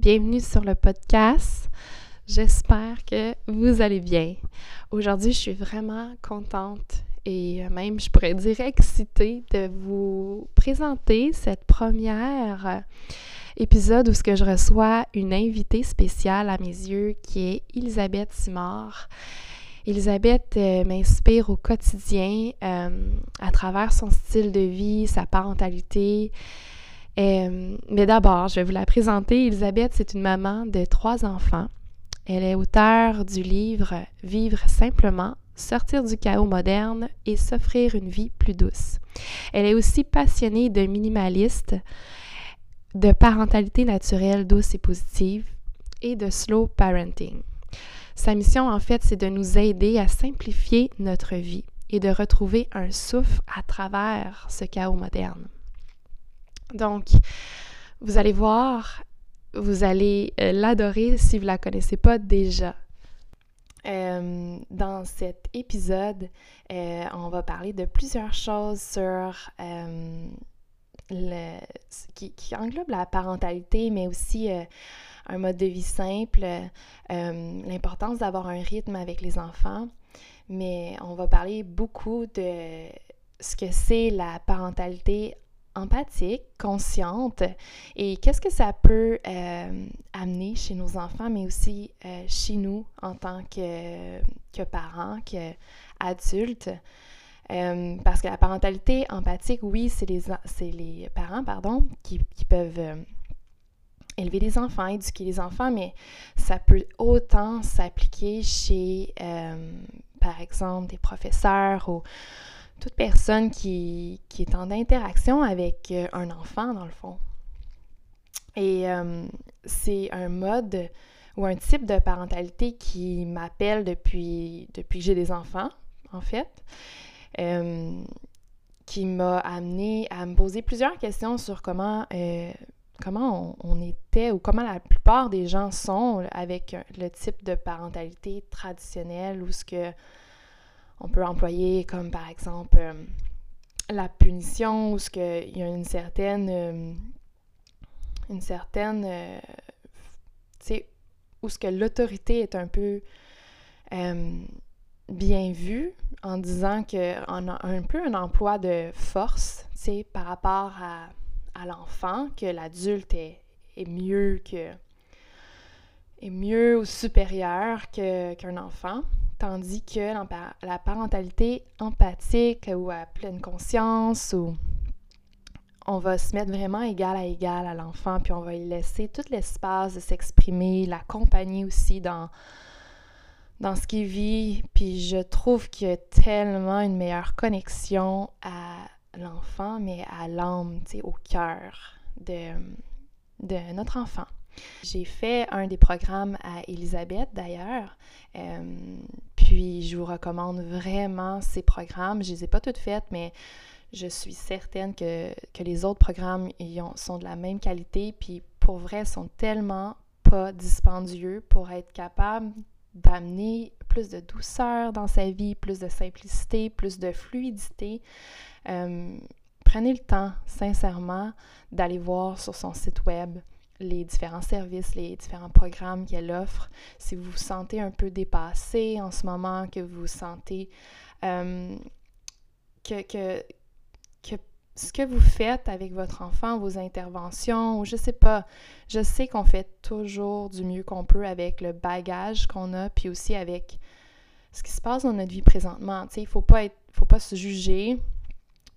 bienvenue sur le podcast. J'espère que vous allez bien. Aujourd'hui, je suis vraiment contente et même, je pourrais dire, excitée de vous présenter cette première épisode où ce que je reçois une invitée spéciale à mes yeux qui est Elisabeth Simard. Elisabeth euh, m'inspire au quotidien euh, à travers son style de vie, sa parentalité, euh, mais d'abord, je vais vous la présenter. Elisabeth, c'est une maman de trois enfants. Elle est auteure du livre Vivre simplement, sortir du chaos moderne et s'offrir une vie plus douce. Elle est aussi passionnée de minimaliste, de parentalité naturelle douce et positive et de slow parenting. Sa mission, en fait, c'est de nous aider à simplifier notre vie et de retrouver un souffle à travers ce chaos moderne. Donc, vous allez voir, vous allez euh, l'adorer si vous ne la connaissez pas déjà. Euh, dans cet épisode, euh, on va parler de plusieurs choses sur qui, qui, englobe la parentalité, mais aussi un mode de vie simple, l'importance d'avoir un rythme avec les enfants. Mais on va parler beaucoup de ce que c'est la parentalité empathique, consciente et qu'est-ce que ça peut euh, amener chez nos enfants, mais aussi euh, chez nous en tant que, que parents, qu'adultes. Euh, parce que la parentalité empathique, oui, c'est les, les parents pardon, qui, qui peuvent élever des enfants, éduquer les enfants, mais ça peut autant s'appliquer chez, par exemple, des professeurs ou toute personne qui, est en interaction avec euh, un enfant, dans le fond. Et euh, c'est un mode ou un type de parentalité qui m'appelle depuis, que j'ai des enfants, en fait, euh, qui m'a amené à me poser plusieurs questions sur comment, comment on, on, était ou comment la plupart des gens sont avec le type de parentalité traditionnelle ou ce que on peut employer comme par exemple euh, la punition ou ce qu'il y a une certaine euh, euh, où que l'autorité est un peu bien vue en disant qu'on a un peu un emploi de force tu par rapport à, l'enfant que l'adulte est, mieux que est mieux ou supérieur qu'un enfant Tandis que la parentalité empathique ou à pleine conscience, ou on va se mettre vraiment égal à égal à l'enfant, puis on va lui laisser tout l'espace de s'exprimer, l'accompagner aussi dans, dans ce qu'il vit. Puis je trouve qu'il y a tellement une meilleure connexion à l'enfant, mais à l'âme, au cœur de, de notre enfant. J'ai fait un des programmes à Elisabeth d'ailleurs. Euh, puis je vous recommande vraiment ces programmes. Je les ai pas toutes faites, mais je suis certaine que, les autres programmes sont de la même qualité. Puis pour vrai, sont tellement pas dispendieux pour être capable d'amener plus de douceur dans sa vie, plus de simplicité, plus de fluidité. Euh, prenez le temps, sincèrement, d'aller voir sur son site web les différents services, les différents programmes qu'elle offre. Si vous vous sentez un peu dépassé en ce moment, que vous vous sentez euh, que, que, ce que vous faites avec votre enfant, vos interventions, ou je sais pas. Je sais qu'on fait toujours du mieux qu'on peut avec le bagage qu'on a, puis aussi avec ce qui se passe dans notre vie présentement. Tu sais, il faut pas être, faut pas se juger.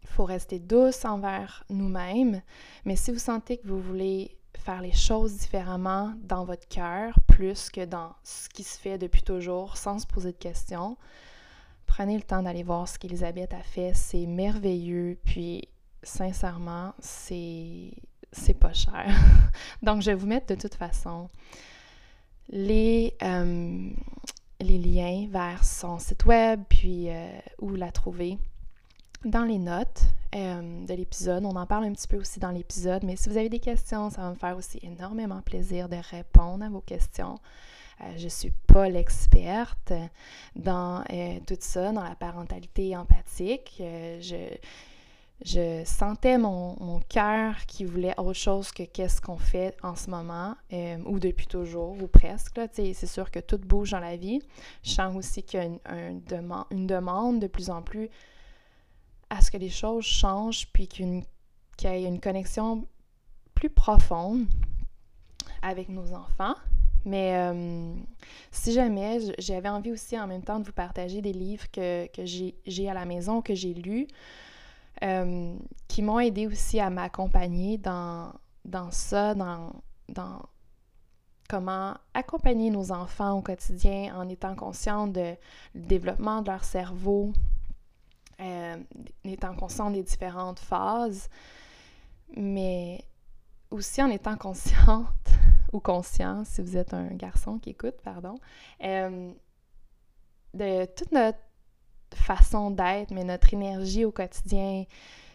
Il faut rester douce envers nous-mêmes. Mais si vous sentez que vous voulez faire les choses différemment dans votre cœur, plus que dans ce qui se fait depuis toujours, sans se poser de questions, prenez le temps d'aller voir ce qu'Elisabeth a fait. C'est merveilleux. Puis sincèrement, c'est c'est pas cher. Donc, je vais vous mettre de toute façon les, euh, les liens vers son site web, puis euh, où la trouver dans les notes euh, de l'épisode. On en parle un petit peu aussi dans l'épisode, mais si vous avez des questions, ça va me faire aussi énormément plaisir de répondre à vos questions. je ne suis pas l'experte dans tout ça, dans la parentalité empathique. je je sentais mon, cœur qui voulait autre chose que qu'est-ce qu'on fait en ce moment, euh, ou depuis toujours, ou presque. C'est sûr que tout bouge dans la vie. Je sens aussi qu'il y a une, demande de plus en plus à ce que les choses changent, puis qu'il y ait une connexion plus profonde avec nos enfants. Mais euh, si jamais j'avais envie aussi en même temps de vous partager des livres que, j'ai à la maison, que j'ai lus, euh, qui m'ont aidé aussi à m'accompagner dans, ça, dans, comment accompagner nos enfants au quotidien en étant conscient de développement de leur cerveau, euh, étant conscient des différentes phases, mais aussi en étant consciente ou conscient, si vous êtes un garçon qui écoute, pardon, euh, de toute notre façon d'être, mais notre énergie au quotidien,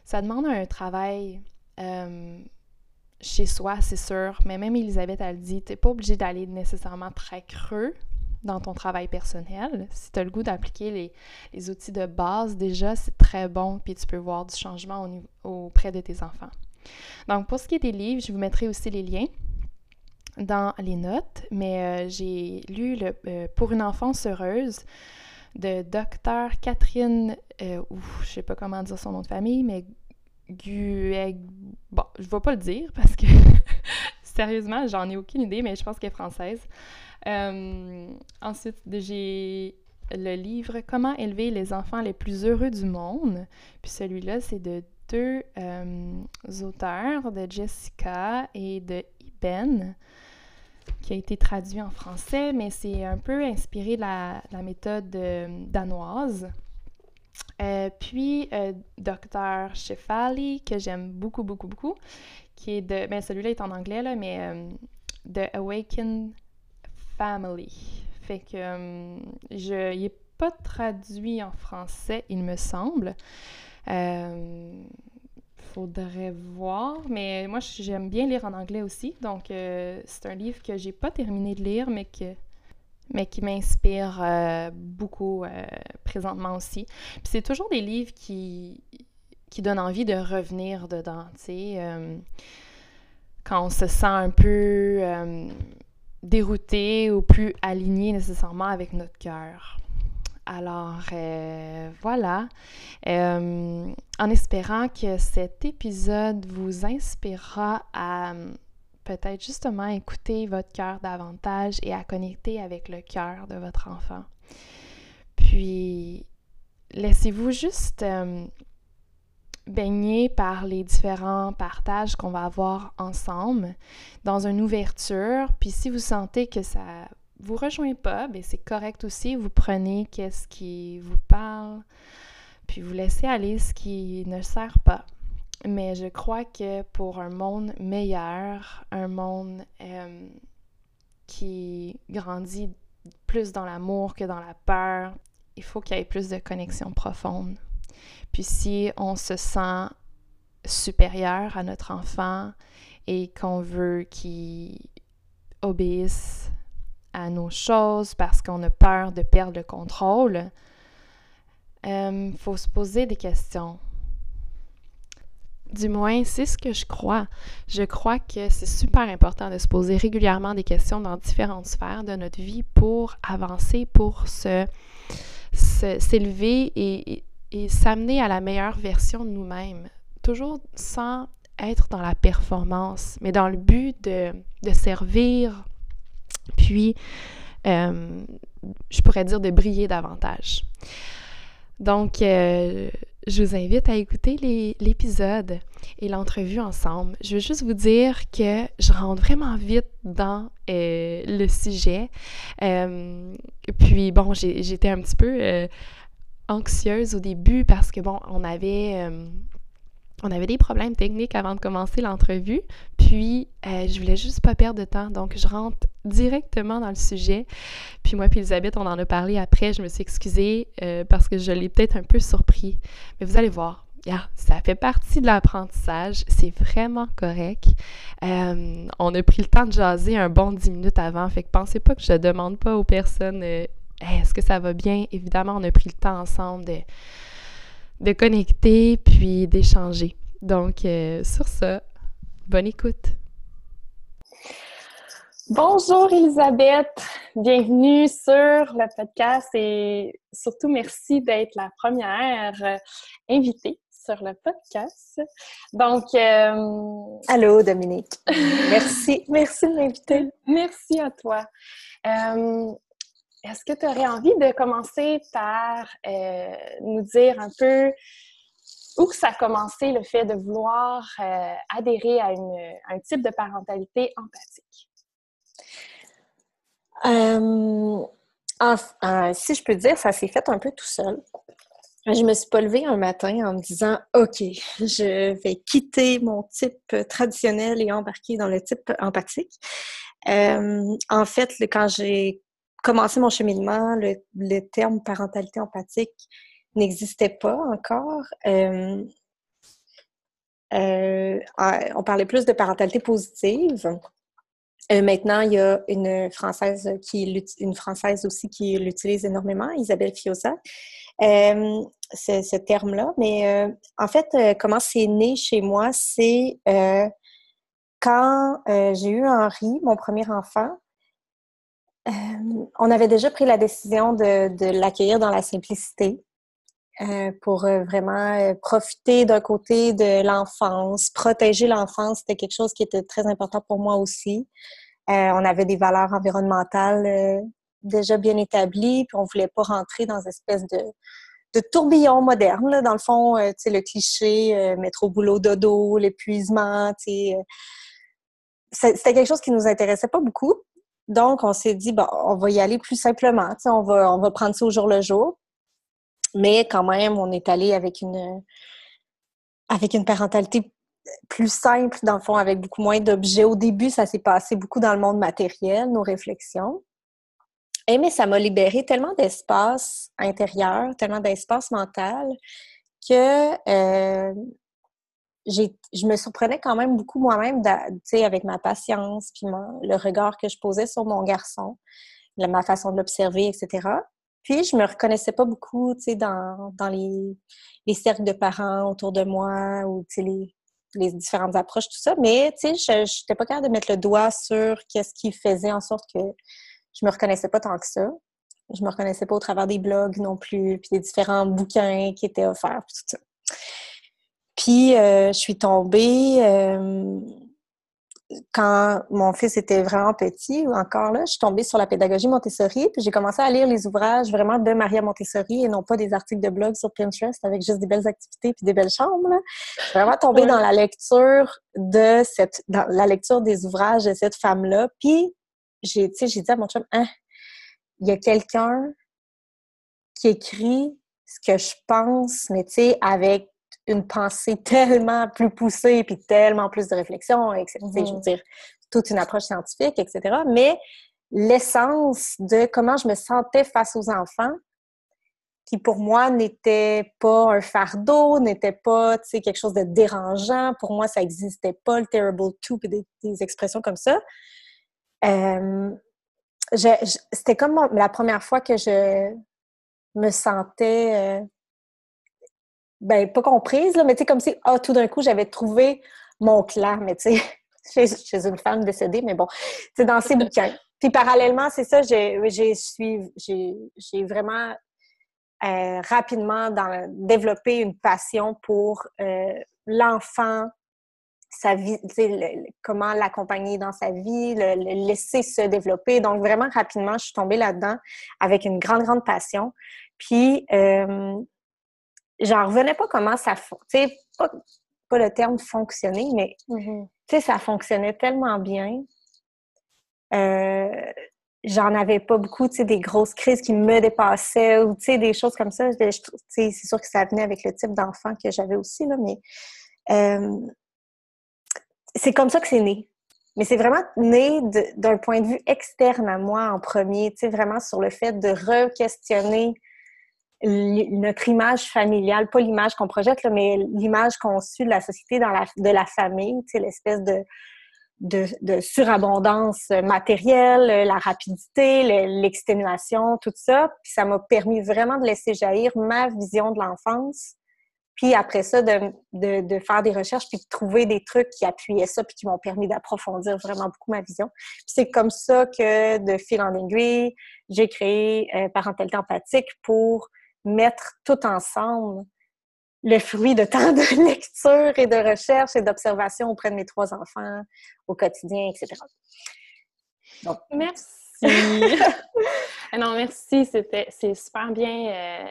ça demande un travail euh, chez soi, c'est sûr. Mais même Elisabeth, elle dit, t'es pas obligé d'aller nécessairement très creux dans ton travail personnel. Si tu as le goût d'appliquer les, outils de base, déjà, c'est très bon, puis tu peux voir du changement auprès de tes enfants. Donc, pour ce qui est des livres, je vous mettrai aussi les liens dans les notes, mais euh, j'ai lu le, euh, Pour une enfance heureuse de docteur Catherine, euh, je sais pas comment dire son nom de famille, mais Gueg... Bon, je vais pas le dire parce que sérieusement, j'en ai aucune idée, mais je pense qu'elle est française. Euh, ensuite, j'ai le livre Comment élever les enfants les plus heureux du monde. Puis celui-là, c'est de deux euh, auteurs, de Jessica et de Iben qui a été traduit en français, mais c'est un peu inspiré de la, méthode euh, danoise. Puis, euh, Dr. Shefali, que j'aime beaucoup, beaucoup, beaucoup, qui est de. Ben, celui-là est en anglais, là, mais The Awakened Family. Fait que je. Il n'est pas traduit en français, il me semble faudrait voir, mais moi j'aime bien lire en anglais aussi, donc euh, c'est un livre que j'ai pas terminé de lire, mais que mais qui m'inspire euh, beaucoup euh, présentement aussi. Puis c'est toujours des livres qui qui donnent envie de revenir dedans, tu sais, quand on se sent un peu dérouté ou plus aligné nécessairement avec notre cœur. Alors euh, voilà, euh, en espérant que cet épisode vous inspirera à euh, peut-être justement écouter votre cœur davantage et à connecter avec le cœur de votre enfant. Puis, laissez-vous juste baigner par les différents partages qu'on va avoir ensemble dans une ouverture. Puis si vous sentez que ça vous rejoignez pas, ben c'est correct aussi. Vous prenez qu'est-ce qui vous parle, puis vous laissez aller ce qui ne sert pas. Mais je crois que pour un monde meilleur, un monde euh, qui grandit plus dans l'amour que dans la peur, il faut qu'il y ait plus de connexion profonde. Puis si on se sent supérieur à notre enfant et qu'on veut qu'il obéisse à nos choses parce qu'on a peur de perdre le contrôle, il euh, faut se poser des questions. Du moins, c'est ce que je crois. Je crois que c'est super important de se poser régulièrement des questions dans différentes sphères de notre vie pour avancer, pour se, s'élever et, et s'amener à la meilleure version de nous-mêmes toujours sans être dans la performance, mais dans le but de, de servir, puis euh, je pourrais dire de briller davantage. Donc, euh, je vous invite à écouter l'épisode et l'entrevue ensemble. Je veux juste vous dire que je rentre vraiment vite dans euh, le sujet. puis, bon, j'étais un petit peu anxieuse au début parce que, bon, on avait on avait des problèmes techniques avant de commencer l'entrevue, puis euh, je voulais juste pas perdre de temps, donc je rentre directement dans le sujet. Puis moi puis Elisabeth, on en a parlé après, je me suis excusée euh, parce que je l'ai peut-être un peu surpris. Mais vous allez voir, ça fait partie de l'apprentissage, c'est vraiment correct. Euh, on a pris le temps de jaser un bon 10 minutes avant, fait que pensez pas que je demande pas aux personnes est-ce que ça va bien? Évidemment, on a pris le temps ensemble de de connecter puis d'échanger. Donc, euh, sur ça, bonne écoute. Bonjour Elisabeth, bienvenue sur le podcast et surtout merci d'être la première euh, invitée sur le podcast. Donc, euh, allô Dominique, merci, merci de m'inviter. Merci à toi. Est-ce que tu aurais envie de commencer par euh, nous dire un peu où ça a commencé le fait de vouloir euh, adhérer à, un type de parentalité empathique? Euh, si je peux dire, ça s'est fait un peu tout seul. Je me suis pas levée un matin en me disant OK, je vais quitter mon type traditionnel et embarquer dans le type empathique. en fait, quand j'ai commencé mon cheminement, le, terme parentalité empathique n'existait pas encore. Euh, euh, on parlait plus de parentalité positive. Euh, maintenant, il y a une française qui une française aussi qui l'utilise énormément, Isabelle Fiosa. ce, ce terme-là. Mais en fait, comment c'est né chez moi, c'est quand j'ai eu Henri, mon premier enfant, euh, on avait déjà pris la décision de, l'accueillir dans la simplicité euh, pour euh, vraiment profiter d'un côté de l'enfance, protéger l'enfance, c'était quelque chose qui était très important pour moi aussi. on avait des valeurs environnementales déjà bien établies, puis on voulait pas rentrer dans une espèce de, tourbillon moderne. Dans le fond, tu le cliché, mettre au boulot dodo, l'épuisement, tu. C'était quelque chose qui nous intéressait pas beaucoup. Donc, on s'est dit, bon, on va y aller plus simplement. On va, on va prendre ça au jour le jour. Mais quand même, on est allé avec une, avec une parentalité plus simple, dans le fond, avec beaucoup moins d'objets. Au début, ça s'est passé beaucoup dans le monde matériel, nos réflexions. Et mais ça m'a libéré tellement d'espace intérieur, tellement d'espace mental que euh, je me surprenais quand même beaucoup moi-même, avec ma patience, puis le regard que je posais sur mon garçon, ma façon de l'observer, etc. Puis, je me reconnaissais pas beaucoup, dans, dans les, les, cercles de parents autour de moi ou, les, les, différentes approches, tout ça. Mais, tu sais, je n'étais pas capable de mettre le doigt sur qu'est-ce qui faisait en sorte que je me reconnaissais pas tant que ça. Je me reconnaissais pas au travers des blogs non plus, puis des différents bouquins qui étaient offerts, tout ça. Puis, euh, je suis tombée euh, quand mon fils était vraiment petit, ou encore là, je suis tombée sur la pédagogie Montessori, puis j'ai commencé à lire les ouvrages vraiment de Maria Montessori et non pas des articles de blog sur Pinterest avec juste des belles activités puis des belles chambres. Je suis vraiment tombée dans la lecture de cette, dans la lecture des ouvrages de cette femme-là. Puis, j'ai, j'ai dit à mon chum, hein, il y a quelqu'un qui écrit ce que je pense, mais tu sais, avec une pensée tellement plus poussée, puis tellement plus de réflexion, etc. Je veux mm-hmm. dire, toute une approche scientifique, etc. Mais l'essence de comment je me sentais face aux enfants, qui pour moi n'était pas un fardeau, n'était pas quelque chose de dérangeant. Pour moi, ça n'existait pas, le terrible two, des, des expressions comme ça. Euh, c'était comme la première fois que je me sentais euh, ben, pas comprise, là, mais tu sais, comme si, ah, tout d'un coup, j'avais trouvé mon clan, mais tu sais, chez, une femme décédée, mais bon, c'est dans ces bouquins. Puis parallèlement, c'est ça, j'ai vraiment euh, rapidement dans, développé une passion pour euh, l'enfant, sa vie, comment l'accompagner dans sa vie, le, laisser se développer. Donc, vraiment rapidement, je suis tombée là-dedans avec une grande, grande passion. Puis, euh, j'en revenais pas comment ça... Sais, pas, pas, le terme fonctionner, mais, mm-hmm. tu sais, ça fonctionnait tellement bien. Euh, j'en avais pas beaucoup, tu sais, des grosses crises qui me dépassaient ou, tu sais, des choses comme ça. C'est sûr que ça venait avec le type d'enfant que j'avais aussi, là, mais euh, c'est comme ça que c'est né. Mais c'est vraiment né d'un point de vue externe à moi en premier, tu sais, vraiment sur le fait de re-questionner notre image familiale, pas l'image qu'on projette, mais l'image conçue de la société dans la, de la famille, l'espèce de, surabondance matérielle, la rapidité, l'exténuation, tout ça. Puis ça m'a permis vraiment de laisser jaillir ma vision de l'enfance. Puis après ça, de, de, faire des recherches, puis de trouver des trucs qui appuyaient ça, puis qui m'ont permis d'approfondir vraiment beaucoup ma vision. Puis c'est comme ça que, de fil en aiguille, j'ai créé euh, Parentalité empathique pour mettre tout ensemble le fruit de tant de lecture et de recherche et d'observation auprès de mes trois enfants au quotidien, etc. Donc, merci. non, merci. C'était, c'est super bien euh,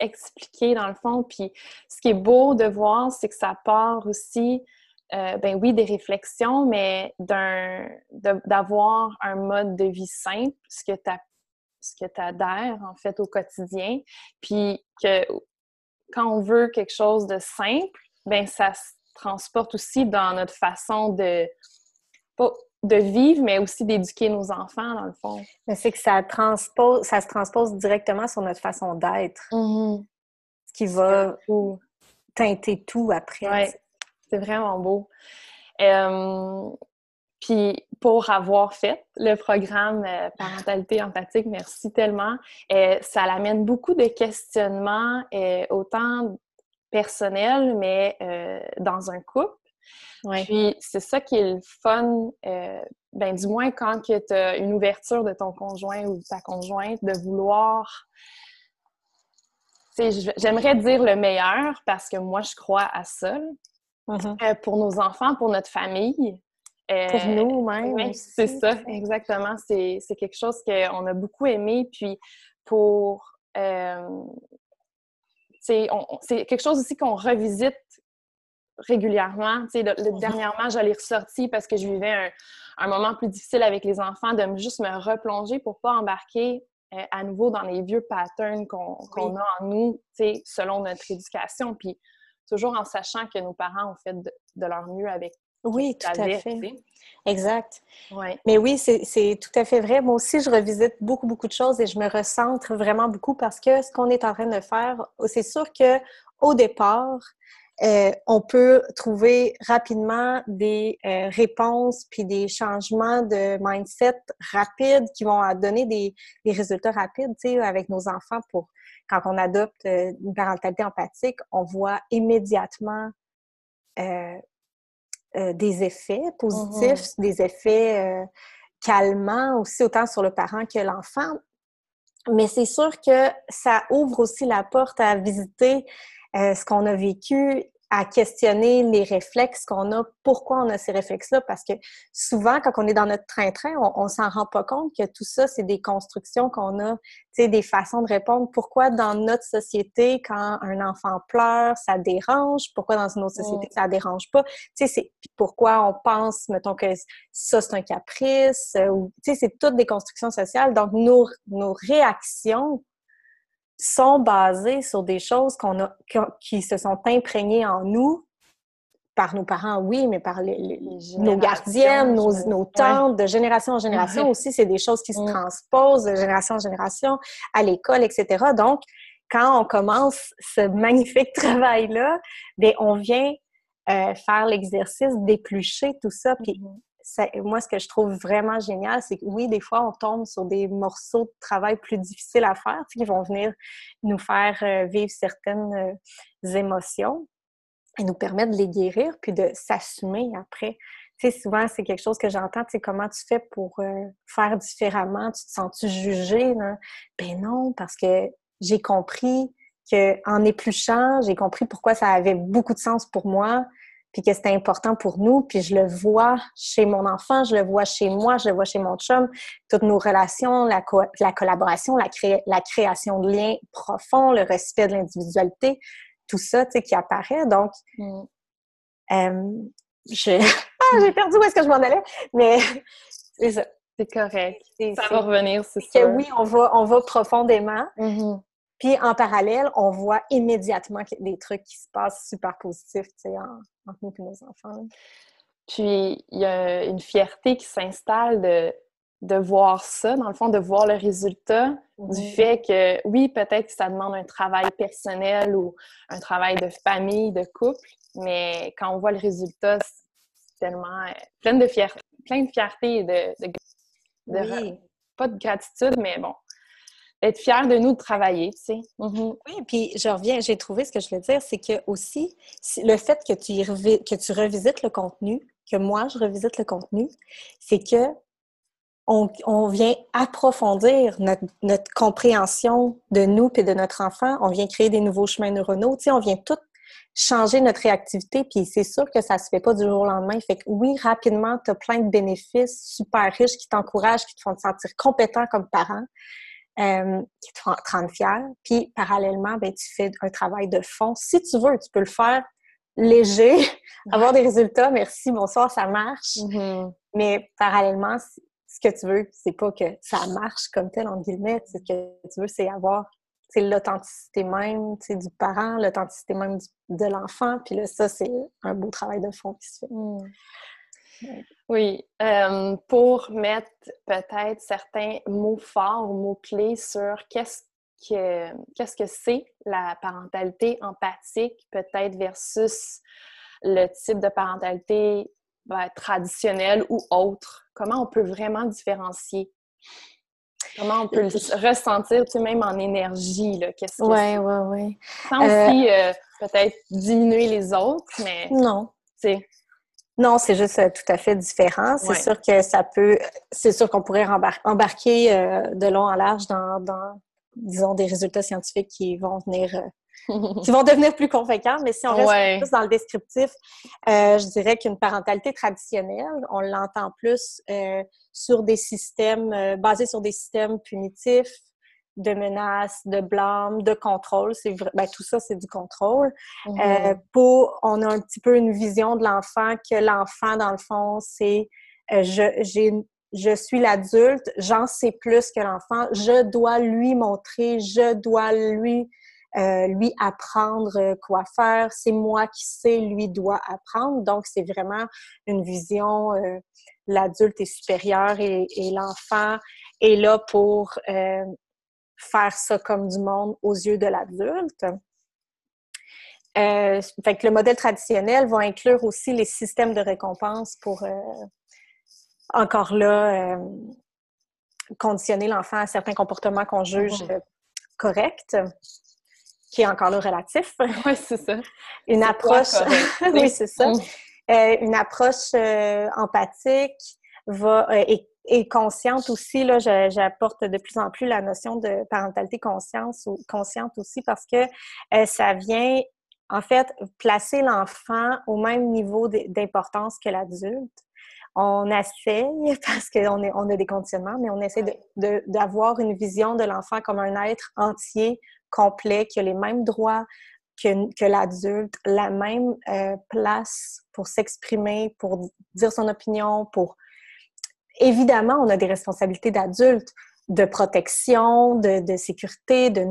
expliqué dans le fond. Puis, ce qui est beau de voir, c'est que ça part aussi, euh, ben oui, des réflexions, mais d'un, d'avoir un mode de vie simple, ce que tu ce que tu adhères en fait au quotidien, puis que quand on veut quelque chose de simple, ben ça se transporte aussi dans notre façon de de vivre, mais aussi d'éduquer nos enfants, dans le fond. C'est que ça transpose, ça se transpose directement sur notre façon d'être. Mm-hmm. Ce qui va teinter tout après. Oui, c'est vraiment beau. Puis pour avoir fait le programme euh, Parentalité empathique, merci tellement. Euh, ça l'amène beaucoup de questionnements, euh, autant personnels, mais dans un couple. Puis c'est ça qui est le fun, ben, du moins quand tu as une ouverture de ton conjoint ou de ta conjointe, de vouloir j'aimerais dire le meilleur parce que moi, je crois à ça. Mm-hmm. pour nos enfants, pour notre famille, euh, nous même. Oui, c'est ça, exactement. C'est quelque chose qu'on a beaucoup aimé. Puis pour. Euh, c'est quelque chose aussi qu'on revisite régulièrement. Tu sais, mhm. dernièrement, j'allais ressortir parce que je vivais un, un, moment plus difficile avec les enfants, de juste me replonger pour pas embarquer euh, à nouveau dans les vieux patterns qu'on a en nous, tu sais, selon notre éducation. Puis toujours en sachant que nos parents ont fait de leur mieux avec oui, tout à fait. Exact. Mais oui, c'est tout à fait vrai. Moi aussi, je revisite beaucoup, beaucoup de choses et je me recentre vraiment beaucoup parce que ce qu'on est en train de faire, c'est sûr que au départ, euh, on peut trouver rapidement des euh, réponses puis des changements de mindset rapides qui vont donner des, des résultats rapides, tu sais, avec nos enfants pour quand on adopte euh, une parentalité empathique, on voit immédiatement euh, des effets positifs, mm-hmm. des effets euh, calmants aussi, autant sur le parent que l'enfant. Mais c'est sûr que ça ouvre aussi la porte à visiter euh, ce qu'on a vécu à questionner les réflexes qu'on a, pourquoi on a ces réflexes-là, parce que souvent, quand on est dans notre train-train, on, on s'en rend pas compte que tout ça, c'est des constructions qu'on a, des façons de répondre. Pourquoi dans notre société, quand un enfant pleure, ça dérange? Pourquoi dans une autre société, ça dérange pas? Tu sais, c'est pourquoi on pense, mettons, que ça, c'est un caprice, ou, tu sais, c'est toutes des constructions sociales. Donc, nos, nos réactions sont basés sur des choses qu'on a, qui se sont imprégnées en nous par nos parents, oui, mais par les, nos gardiennes, nos, nos tantes, de génération en génération aussi, c'est des choses qui se transposent de génération en génération à l'école, etc. Donc, quand on commence ce magnifique travail-là, bien, on vient euh, faire l'exercice d'éplucher tout ça, puis moi, ce que je trouve vraiment génial, c'est que oui, des fois, on tombe sur des morceaux de travail plus difficiles à faire, qui vont venir nous faire euh, vivre certaines euh, émotions et nous permettre de les guérir, puis de s'assumer après. Tu sais, souvent, c'est quelque chose que j'entends, tu comment tu fais pour euh, faire différemment? Tu te sens-tu jugé? Ben non, parce que j'ai compris qu'en épluchant, j'ai compris pourquoi ça avait beaucoup de sens pour moi, puis que c'était important pour nous, puis je le vois chez mon enfant, je le vois chez moi, je le vois chez mon chum, toutes nos relations, la, la collaboration, la, la création de liens profonds, le respect de l'individualité, tout ça, tu sais, qui apparaît. Donc, mm. euh, ah, j'ai perdu où est-ce que je m'en allais, mais c'est ça. C'est correct. Ça va revenir, c'est ça. oui, on va, on va profondément. Mm-hmm. Puis en parallèle, on voit immédiatement des trucs qui se passent super positifs, tu sais, entre nous et nos enfants. Puis il y a une fierté qui s'installe de, de voir ça, dans le fond, de voir le résultat du fait que, oui, peut-être que ça demande un travail personnel ou un travail de famille, de couple, mais quand on voit le résultat, c'est tellement euh, plein de fierté, plein de fierté et de, de, pas de gratitude, mais bon, être fier de nous de travailler, tu sais. Mm-hmm. Oui, puis je reviens, j'ai trouvé ce que je veux dire, c'est que aussi, le fait que tu, que tu revisites le contenu, que moi je revisite le contenu, c'est que on, vient approfondir notre, compréhension de nous et de notre enfant, on vient créer des nouveaux chemins neuronaux, tu sais, on vient tout changer notre réactivité, puis c'est sûr que ça se fait pas du jour au lendemain. Fait que oui, rapidement, tu as plein de bénéfices super riches qui t'encouragent, qui te font te sentir compétent comme parent. Euh, qui te rendre fier. Puis, parallèlement, ben, tu fais un travail de fond. Si tu veux, tu peux le faire léger, avoir des résultats, merci, bonsoir, ça marche. Mm-hmm. Mais parallèlement, ce que tu veux, c'est pas que ça marche comme tel, en guillemets. Ce que tu veux, c'est avoir l'authenticité même du parent, l'authenticité même de l'enfant. Puis là, ça, c'est un beau travail de fond qui se fait. Mm. Oui, euh, pour mettre peut-être certains mots forts ou mots-clés sur qu'est-ce que qu'est-ce que c'est la parentalité empathique, peut-être versus le type de parentalité ben, traditionnelle ou autre. Comment on peut vraiment différencier? Comment on peut le ressentir, tu sais, même en énergie, là, qu'est-ce que Oui, oui, oui. Sans aussi euh, peut-être diminuer les autres, mais... Non. Tu non, c'est juste euh, tout à fait différent. C'est sûr que ça peut, c'est sûr qu'on pourrait embarquer euh, de long en large dans, disons, des résultats scientifiques qui vont venir, euh, qui vont devenir plus convaincants. Mais si on reste plus dans le descriptif, je dirais qu'une parentalité traditionnelle, on l'entend plus sur des systèmes basés sur des systèmes punitifs, de menaces, de blâme, de contrôle. C'est ben, tout ça, c'est du contrôle. Mhm. Euh, pour, on a un petit peu une vision de l'enfant que l'enfant, dans le fond, c'est euh, je, j'ai, je suis l'adulte, j'en sais plus que l'enfant, je dois lui montrer, je dois lui euh, lui apprendre quoi faire. C'est moi qui sais, lui doit apprendre. Donc, c'est vraiment une vision, l'adulte est supérieur et, et l'enfant est là pour faire ça comme du monde aux yeux de l'adulte. Euh, fait que le modèle traditionnel va inclure aussi les systèmes de récompense pour, euh, encore là, euh, conditionner l'enfant à certains comportements qu'on juge mhm. corrects, qui est encore là relatif. Oui, c'est ça. Une approche, oui, c'est ça. Une approche empathique va, et et consciente aussi, là, j'apporte de plus en plus la notion de parentalité conscience ou consciente aussi parce que euh, ça vient en fait placer l'enfant au même niveau d'importance que l'adulte. On essaye, parce qu'on on a des conditionnements, mais on essaie d'avoir une vision de l'enfant comme un être entier, complet, qui a les mêmes droits que, que l'adulte, la même euh, place pour s'exprimer, pour dire son opinion, pour évidemment, on a des responsabilités d'adultes, de protection, de, sécurité, de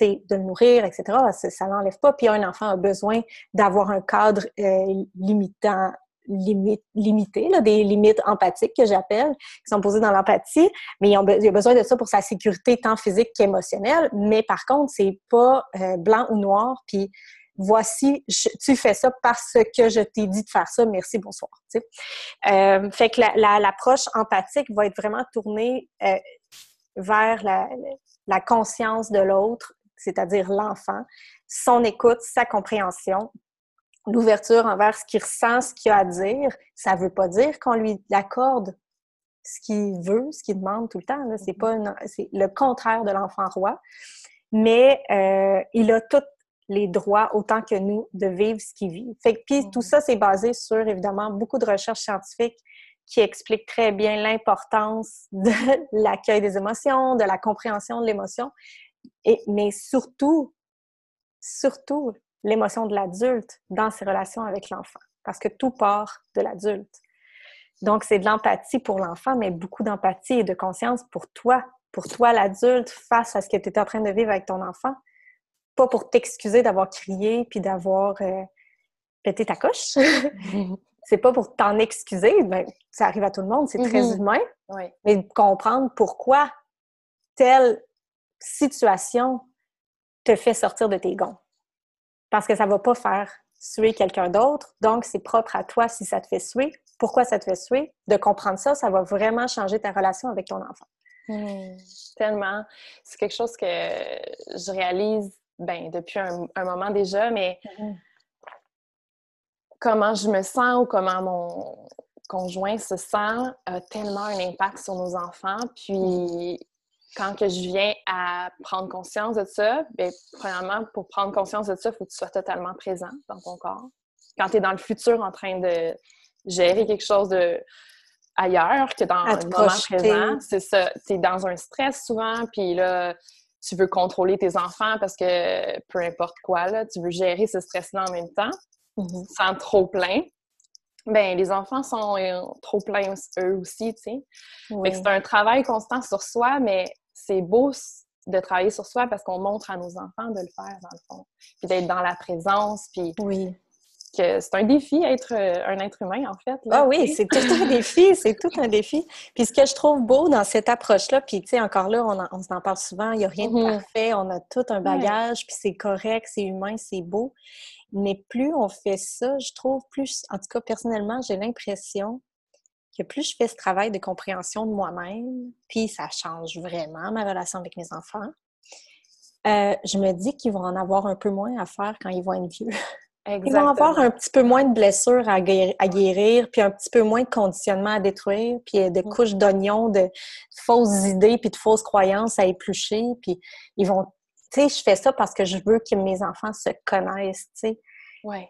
de nourrir, etc. Ça, n'enlève pas. Puis un enfant a besoin d'avoir un cadre euh, limitant, limité, des limites empathiques que j'appelle, qui sont posées dans l'empathie, mais il a, besoin de ça pour sa sécurité tant physique qu'émotionnelle. Mais par contre, c'est pas euh, blanc ou noir. Puis voici, tu fais ça parce que je t'ai dit de faire ça, merci, bonsoir. Euh, fait que l'approche empathique va être vraiment tournée euh, vers la, conscience de l'autre, c'est-à-dire l'enfant, son écoute, sa compréhension, l'ouverture envers ce qu'il ressent, ce qu'il a à dire. Ça ne veut pas dire qu'on lui accorde ce qu'il veut, ce qu'il demande tout le temps. C'est mm-hmm. pas c'est le contraire de l'enfant roi. mais euh, il a tous les droits autant que nous de vivre ce qu'il vit. Fait puis tout ça, c'est basé sur, évidemment, beaucoup de recherches scientifiques qui expliquent très bien l'importance de l'accueil des émotions, de la compréhension de l'émotion, et, mais surtout, surtout l'émotion de l'adulte dans ses relations avec l'enfant, parce que tout part de l'adulte. Donc, c'est de l'empathie pour l'enfant, mais beaucoup d'empathie et de conscience pour toi, pour toi l'adulte, face à ce que tu es en train de vivre avec ton enfant. Pas pour t'excuser d'avoir crié puis d'avoir euh, pété ta coche. c'est pas pour t'en excuser, ben, ça arrive à tout le monde, c'est très mm-hmm. humain. Oui. Mais comprendre pourquoi telle situation te fait sortir de tes gonds. Parce que ça va pas faire suer quelqu'un d'autre, donc c'est propre à toi si ça te fait suer. Pourquoi ça te fait suer? De comprendre ça, ça va vraiment changer ta relation avec ton enfant. Hmm, tellement. C'est quelque chose que je réalise ben, depuis un, moment déjà, mais mm-hmm. comment je me sens ou comment mon conjoint se sent a tellement un impact sur nos enfants. Puis quand que je viens à prendre conscience de ça, bien, premièrement, pour prendre conscience de ça, il faut que tu sois totalement présent dans ton corps. Quand tu es dans le futur en train de gérer quelque chose de ailleurs que dans le moment présent, c'est ça. Tu es dans un stress souvent, puis là, tu veux contrôler tes enfants parce que peu importe quoi, là, tu veux gérer ce stress-là en même temps, mm-hmm. sans trop plein. Ben, les enfants sont euh, trop pleins eux aussi, tu sais. C'est un travail constant sur soi, mais c'est beau de travailler sur soi parce qu'on montre à nos enfants de le faire, dans le fond. Puis d'être dans la présence, puis... Oui. Que c'est un défi être euh, un être humain, en fait. ah oui, c'est tout un défi, c'est tout un défi. Puis ce que je trouve beau dans cette approche-là, puis tu sais, encore là, on, en, s'en parle souvent, il n'y a rien de mm-hmm. parfait, on a tout un bagage, puis c'est correct, c'est humain, c'est beau. Mais plus on fait ça, je trouve, plus, en tout cas, personnellement, j'ai l'impression que plus je fais ce travail de compréhension de moi-même, puis ça change vraiment ma relation avec mes enfants, euh, je me dis qu'ils vont en avoir un peu moins à faire quand ils vont être vieux. Ils vont avoir un petit peu moins de blessures à guérir, puis un petit peu moins de conditionnement à détruire, puis de couches d'oignons, de fausses idées, puis de fausses croyances à éplucher. Puis ils vont tu sais, je fais ça parce que je veux que mes enfants se connaissent, tu sais,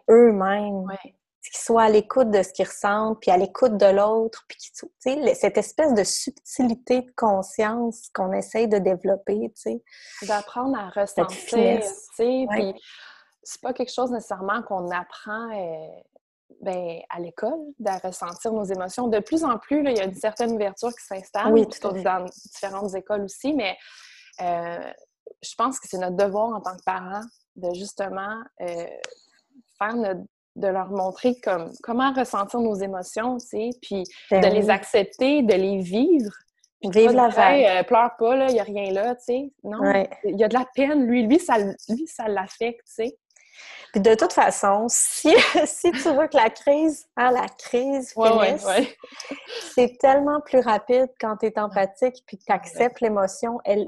eux-mêmes. Qu'ils soient à l'écoute de ce qu'ils ressentent, puis à l'écoute de l'autre, puis tu sais, cette espèce de subtilité de conscience qu'on essaye de développer, tu sais. D'apprendre à ressentir, tu sais, puis c'est pas quelque chose nécessairement qu'on apprend euh, ben, à l'école, de ressentir nos émotions. De plus en plus, là, il y a une certaine ouverture qui s'installe oui, dans différentes écoles aussi, mais euh, je pense que c'est notre devoir en tant que parents de justement euh, faire de leur montrer comme, comment ressentir nos émotions, tu sais, puis ben de les accepter, de les vivre. Puis Vive la vague. Euh, pleure pas, il n'y a rien là, tu sais. Non, il y a de la peine. Lui, lui, ça, lui, ça l'affecte, tu sais. Puis de toute façon, si, si tu veux que la crise, hein, la crise finisse, c'est tellement plus rapide quand tu es empathique puis que tu acceptes l'émotion. Elle,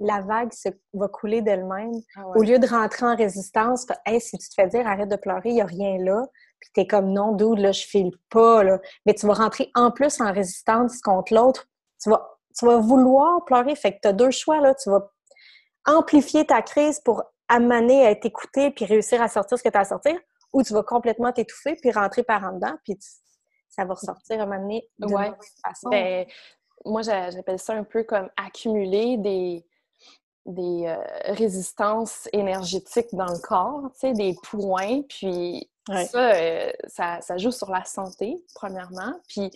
la vague se, va couler d'elle-même. Ah Au lieu de rentrer en résistance, hey, si tu te fais dire arrête de pleurer, il n'y a rien là, puis tu es comme non, dude, là, je file pas, là. Mais tu vas rentrer en plus en résistance contre l'autre. Tu vas, tu vas vouloir pleurer. Fait que tu as deux choix, là. Tu vas amplifier ta crise pour amener à être écouté puis réussir à sortir ce que tu as à sortir, ou tu vas complètement t'étouffer puis rentrer par en dedans, puis ça va ressortir à un moment donné de ouais. façon. Ben, moi, j'appelle ça un peu comme accumuler des, des euh, résistances énergétiques dans le corps, tu sais, des points, puis ça, euh, ça, ça, joue sur la santé, premièrement, puis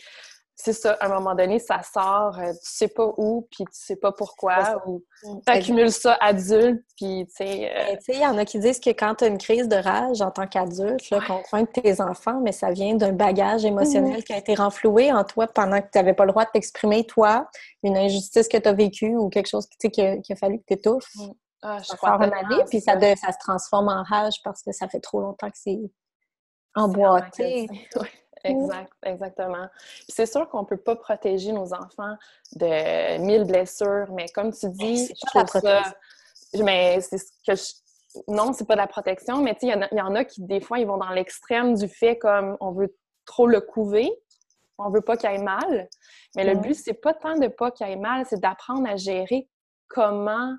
c'est ça, à un moment donné, ça sort, euh, tu sais pas où, puis tu sais pas pourquoi, ou tu accumules ça adulte, puis tu sais... Euh, tu sais, il y en a qui disent que quand tu as une crise de rage en tant qu'adulte, ouais. contre tes enfants, mais ça vient d'un bagage émotionnel mmh. qui a été renfloué en toi pendant que tu n'avais pas le droit de t'exprimer, toi, une injustice que tu as vécue ou quelque chose qui, qui, a, qui a fallu que tu étouffes. Mmh. Ah, je crois puis ça, ça se transforme en rage parce que ça fait trop longtemps que c'est emboîté. Exact, exactement. c'est sûr qu'on ne peut pas protéger nos enfants de mille blessures, mais comme tu dis, je trouve ça. Mais c'est ce que je... Non, c'est pas de la protection, mais tu sais, il y, en a qui, des fois, ils vont dans l'extrême du fait comme on veut trop le couver, on veut pas qu'il aille mal. Mais le but, c'est pas tant de pas qu'il aille mal, c'est d'apprendre à gérer comment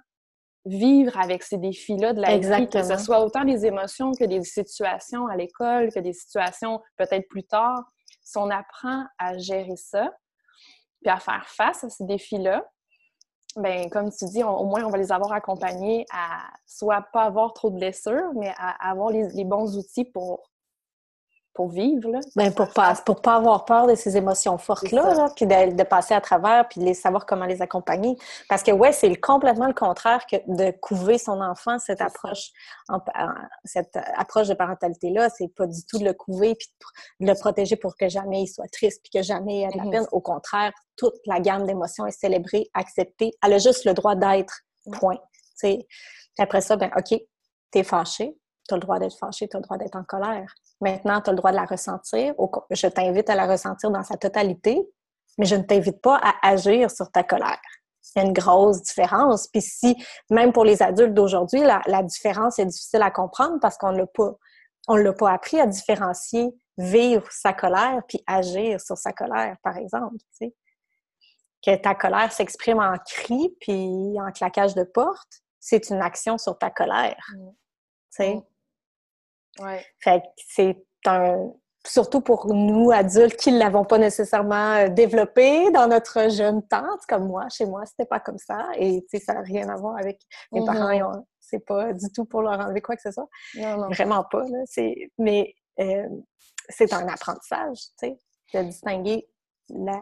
vivre avec ces défis-là de la vie, que ce soit autant des émotions que des situations à l'école, que des situations peut-être plus tard. Si on apprend à gérer ça, puis à faire face à ces défis-là, ben comme tu dis, au moins on va les avoir accompagnés à soit pas avoir trop de blessures, mais à, avoir les, bons outils pour pour vivre. Là. Ben, pour pas pour pas avoir peur de ces émotions fortes-là, puis de, passer à travers, puis de savoir comment les accompagner. Parce que, ouais, c'est complètement le contraire que de couver son enfant, cette approche, cette approche de parentalité-là. C'est pas du tout de le couver, puis de le protéger pour que jamais il soit triste, puis que jamais il ait de la mm-hmm. peine. Au contraire, toute la gamme d'émotions est célébrée, acceptée. Elle a juste le droit d'être, point. Puis après ça, ben OK, t'es fâché, tu as le droit d'être fâché, tu as le droit d'être en colère. Maintenant, tu as le droit de la ressentir. Je t'invite à la ressentir dans sa totalité, mais je ne t'invite pas à agir sur ta colère. Il y a une grosse différence. Puis si, même pour les adultes d'aujourd'hui, la, différence est difficile à comprendre parce qu'on ne pas, on l'a pas appris à différencier vivre sa colère puis agir sur sa colère, par exemple. Que ta colère s'exprime en cri puis en claquage de porte, c'est une action sur ta colère. Mm. Ouais. Fait que c'est un. Surtout pour nous, adultes, qui ne l'avons pas nécessairement euh, développé dans notre jeune tante, comme moi. Chez moi, c'était pas comme ça. Et, tu sais, ça n'a rien à voir avec mes parents. Mm-hmm. C'est pas du tout pour leur enlever quoi que ce soit. Non, non. Vraiment pas, là. Mais euh, c'est un apprentissage, tu sais, de distinguer la,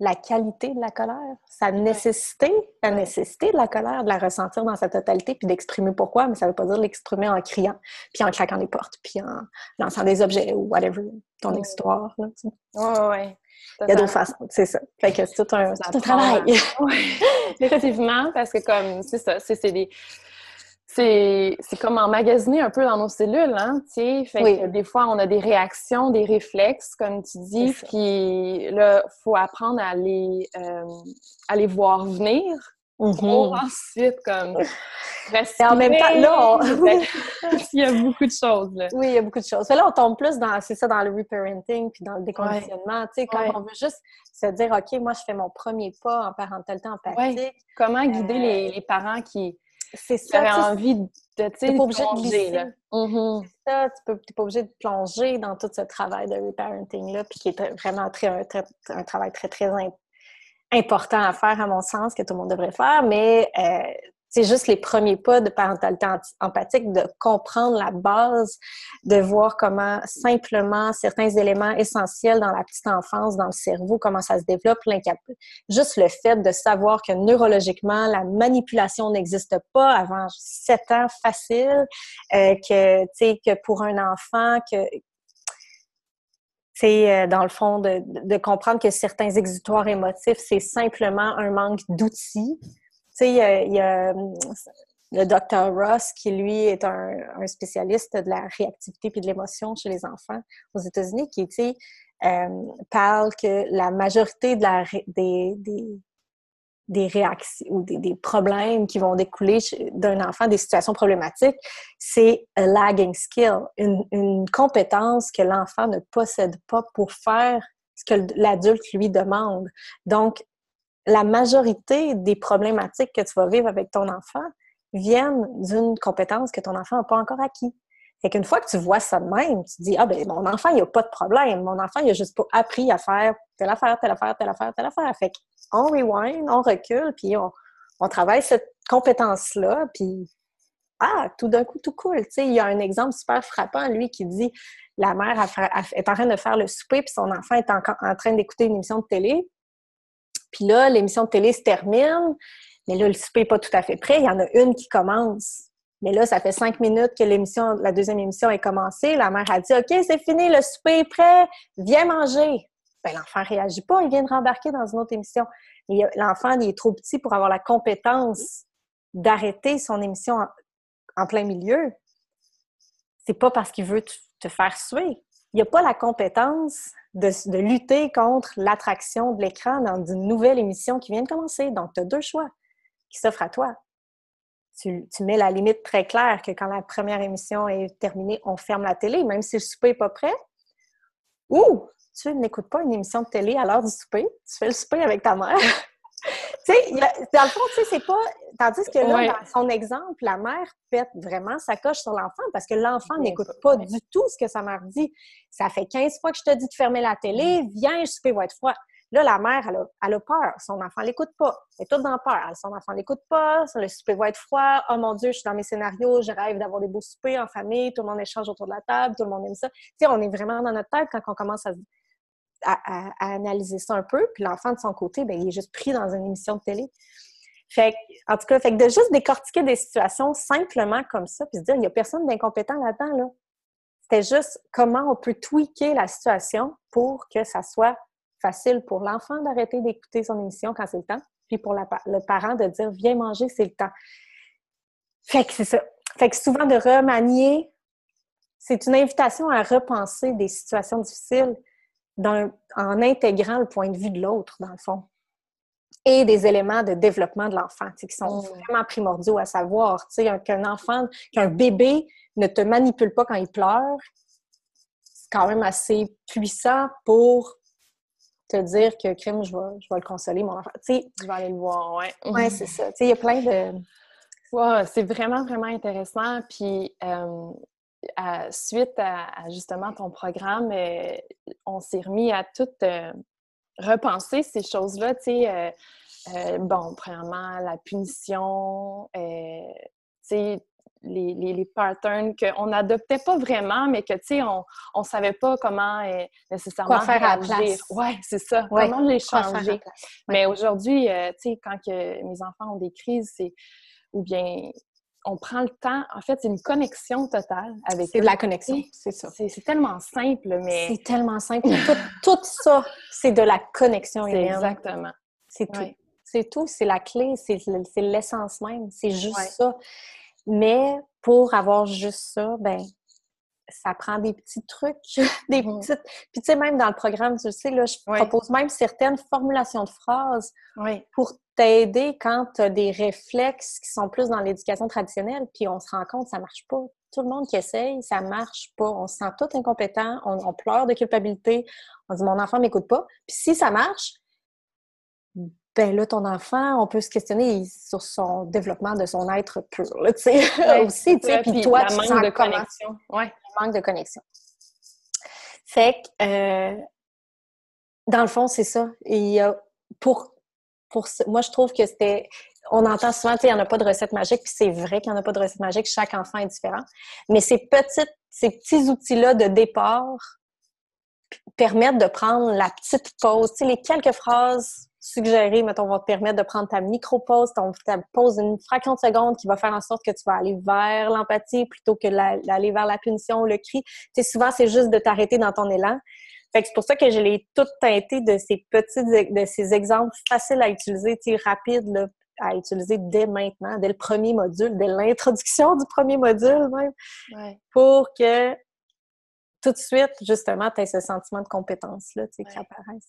la qualité de la colère, sa nécessité, la nécessité de la colère, de la ressentir dans sa totalité, puis d'exprimer pourquoi, mais ça ne veut pas dire l'exprimer en criant, puis en claquant les portes, puis en lançant des objets ou whatever, ton histoire. Là, tu ouais, Il y a d'autres façons, c'est ça. Fait que c'est tout un, travail. Effectivement, parce que comme, c'est ça, c'est des c'est comme emmagasiner un peu dans nos cellules, hein, tu sais. Fait que des fois, on a des réactions, des réflexes, comme tu dis, puis là, il faut apprendre à les, euh, à les voir venir pour mm-hmm. ensuite, comme, respirer. Et en même temps, là, il y a beaucoup de choses, là. Oui, il y a beaucoup de choses. là, on tombe plus dans, c'est ça, dans le reparenting puis dans le déconditionnement, tu sais, quand on veut juste se dire, OK, moi, je fais mon premier pas en parentalité empathique. Comment guider les, euh, les parents qui c'est ça. Tu envie de, tu sais, pas obligé de glisser. Mm-hmm. C'est ça, tu n'es pas obligé de plonger dans tout ce travail de reparenting-là, puis qui est vraiment très, un, un, travail très, très important à faire, à mon sens, que tout le monde devrait faire, mais euh, c'est juste les premiers pas de parentalité empathique, de comprendre la base, de voir comment simplement certains éléments essentiels dans la petite enfance, dans le cerveau, comment ça se développe, juste le fait de savoir que neurologiquement, la manipulation n'existe pas avant 7 ans facile, euh, que, que pour un enfant, que, c'est euh, dans le fond de, comprendre que certains exutoires émotifs, c'est simplement un manque d'outils il y a, hum, le docteur Ross, qui lui est un, spécialiste de la réactivité et de l'émotion chez les enfants aux États-Unis, qui euh, parle que la majorité de la, des, des, réactions ou des, problèmes qui vont découler d'un enfant, des situations problématiques, c'est un lagging skill, une, une compétence que l'enfant ne possède pas pour faire ce que l'adulte lui demande. Donc, la majorité des problématiques que tu vas vivre avec ton enfant viennent d'une compétence que ton enfant n'a pas encore acquis. Fait qu'une fois que tu vois ça de même, tu te dis, ah ben mon enfant, il a pas de problème. Mon enfant, il a juste pas appris à faire telle affaire, telle affaire, telle affaire, telle affaire. Fait qu'on rewind, on recule, puis on, travaille cette compétence-là, puis ah, tout d'un coup, tout cool. Il y a un exemple super frappant, lui, qui dit, la mère est en train de faire le souper, puis son enfant est en train d'écouter une émission de télé, puis là, l'émission de télé se termine, mais là, le souper n'est pas tout à fait prêt. Il y en a une qui commence. Mais là, ça fait cinq minutes que l'émission, la deuxième émission est commencée. La mère a dit OK, c'est fini, le souper est prêt, viens manger. Ben, l'enfant ne réagit pas, il vient de rembarquer dans une autre émission. L'enfant, est trop petit pour avoir la compétence d'arrêter son émission en, plein milieu. C'est pas parce qu'il veut te faire suer. Il n'y a pas la compétence de, lutter contre l'attraction de l'écran dans une nouvelle émission qui vient de commencer. Donc, tu as deux choix qui s'offrent à toi. Tu, mets la limite très claire que quand la première émission est terminée, on ferme la télé, même si le souper n'est pas prêt. Ou tu n'écoutes pas une émission de télé à l'heure du souper, tu fais le souper avec ta mère. Tu sais, dans le fond, tu sais, c'est pas. Tandis que là, dans son exemple, la mère pète vraiment sa coche sur l'enfant parce que l'enfant n'écoute pas du tout ce que sa mère dit. Ça fait 15 fois que je te dis de fermer la télé, mm. viens, je souper va être froid. Là, la mère, elle a, elle a peur. Son enfant l'écoute pas. Elle est toute dans peur. Son enfant l'écoute pas. Le souper va être froid. Oh mon Dieu, je suis dans mes scénarios. Je rêve d'avoir des beaux soupers en famille. Tout le monde échange autour de la table. Tout le monde aime ça. Tu sais, on est vraiment dans notre tête quand on commence à, à, analyser ça un peu. Puis l'enfant, de son côté, bien, il est juste pris dans une émission de télé. Fait en tout cas, fait que de juste décortiquer des situations simplement comme ça, puis se dire, il n'y a personne d'incompétent là-dedans, là. C'était juste comment on peut tweaker la situation pour que ça soit facile pour l'enfant d'arrêter d'écouter son émission quand c'est le temps, puis pour le parent de dire, viens manger, c'est le temps. Fait que c'est ça. Fait que souvent de remanier, c'est une invitation à repenser des situations difficiles en intégrant le point de vue de l'autre, dans le fond. Et des éléments de développement de l'enfant qui sont mm. vraiment primordiaux à savoir. Qu'un enfant, qu'un bébé ne te manipule pas quand il pleure, c'est quand même assez puissant pour te dire que crime, je vais, je vais le consoler, mon enfant. Tu je vais aller le voir, ouais. Ouais, c'est ça. Tu sais, il y a plein de. Ouais, c'est vraiment, vraiment intéressant. Puis, euh, suite à, justement ton programme, euh, on s'est remis à tout euh, repenser ces choses-là, tu sais. Euh, bon, premièrement, la punition, tu sais, les, les, patterns qu'on n'adoptait pas vraiment, mais que, tu sais, on ne savait pas comment nécessairement Quoi faire à la place. Oui, c'est ça. Comment les changer. Mais aujourd'hui, tu sais, quand que mes enfants ont des crises, c'est ou bien on prend le temps. En fait, c'est une connexion totale avec. C'est de la connexion, c'est ça. C'est tellement simple, mais. C'est tellement simple. tout, ça, c'est de la connexion humaine. Exactement. C'est tout. C'est tout. C'est la clé. C'est l'essence même. C'est juste ça. Mais pour avoir juste ça, ben ça prend des petits trucs, des mm-hmm. petites. Puis tu sais, même dans le programme, tu sais, là, je propose même certaines formulations de phrases pour t'aider quand tu as des réflexes qui sont plus dans l'éducation traditionnelle, puis on se rend compte que ça marche pas. Tout le monde qui essaye, ça marche pas. On se sent tout incompétent, on, pleure de culpabilité, on dit mon enfant m'écoute pas. Puis si ça marche, ben là, ton enfant, on peut se questionner sur son développement de son être pur, tu sais, aussi, tu sais, puis toi, tu manque de connexion. Ouais. manque de connexion. Fait que, euh, dans le fond, c'est ça. Et pour moi, je trouve que c'était. On entend souvent, tu sais, il n'y en a pas de recette magique, puis c'est vrai qu'il n'y en a pas de recette magique, chaque enfant est différent. Mais ces petits outils-là de départ permettent de prendre la petite pause. Tu sais, les quelques phrases suggérées, mettons, vont te permettre de prendre ta micro-pause, ta pause d'une fraction de seconde qui va faire en sorte que tu vas aller vers l'empathie plutôt que d'aller vers la punition ou le cri. Tu sais, souvent, c'est juste de t'arrêter dans ton élan. Fait que c'est pour ça que je l'ai tout teinté de ces petits, de ces exemples faciles à utiliser, rapides, à utiliser dès maintenant, dès le premier module, dès l'introduction du premier module même, pour que tout de suite, justement, tu aies ce sentiment de compétence-là, qui apparaisse.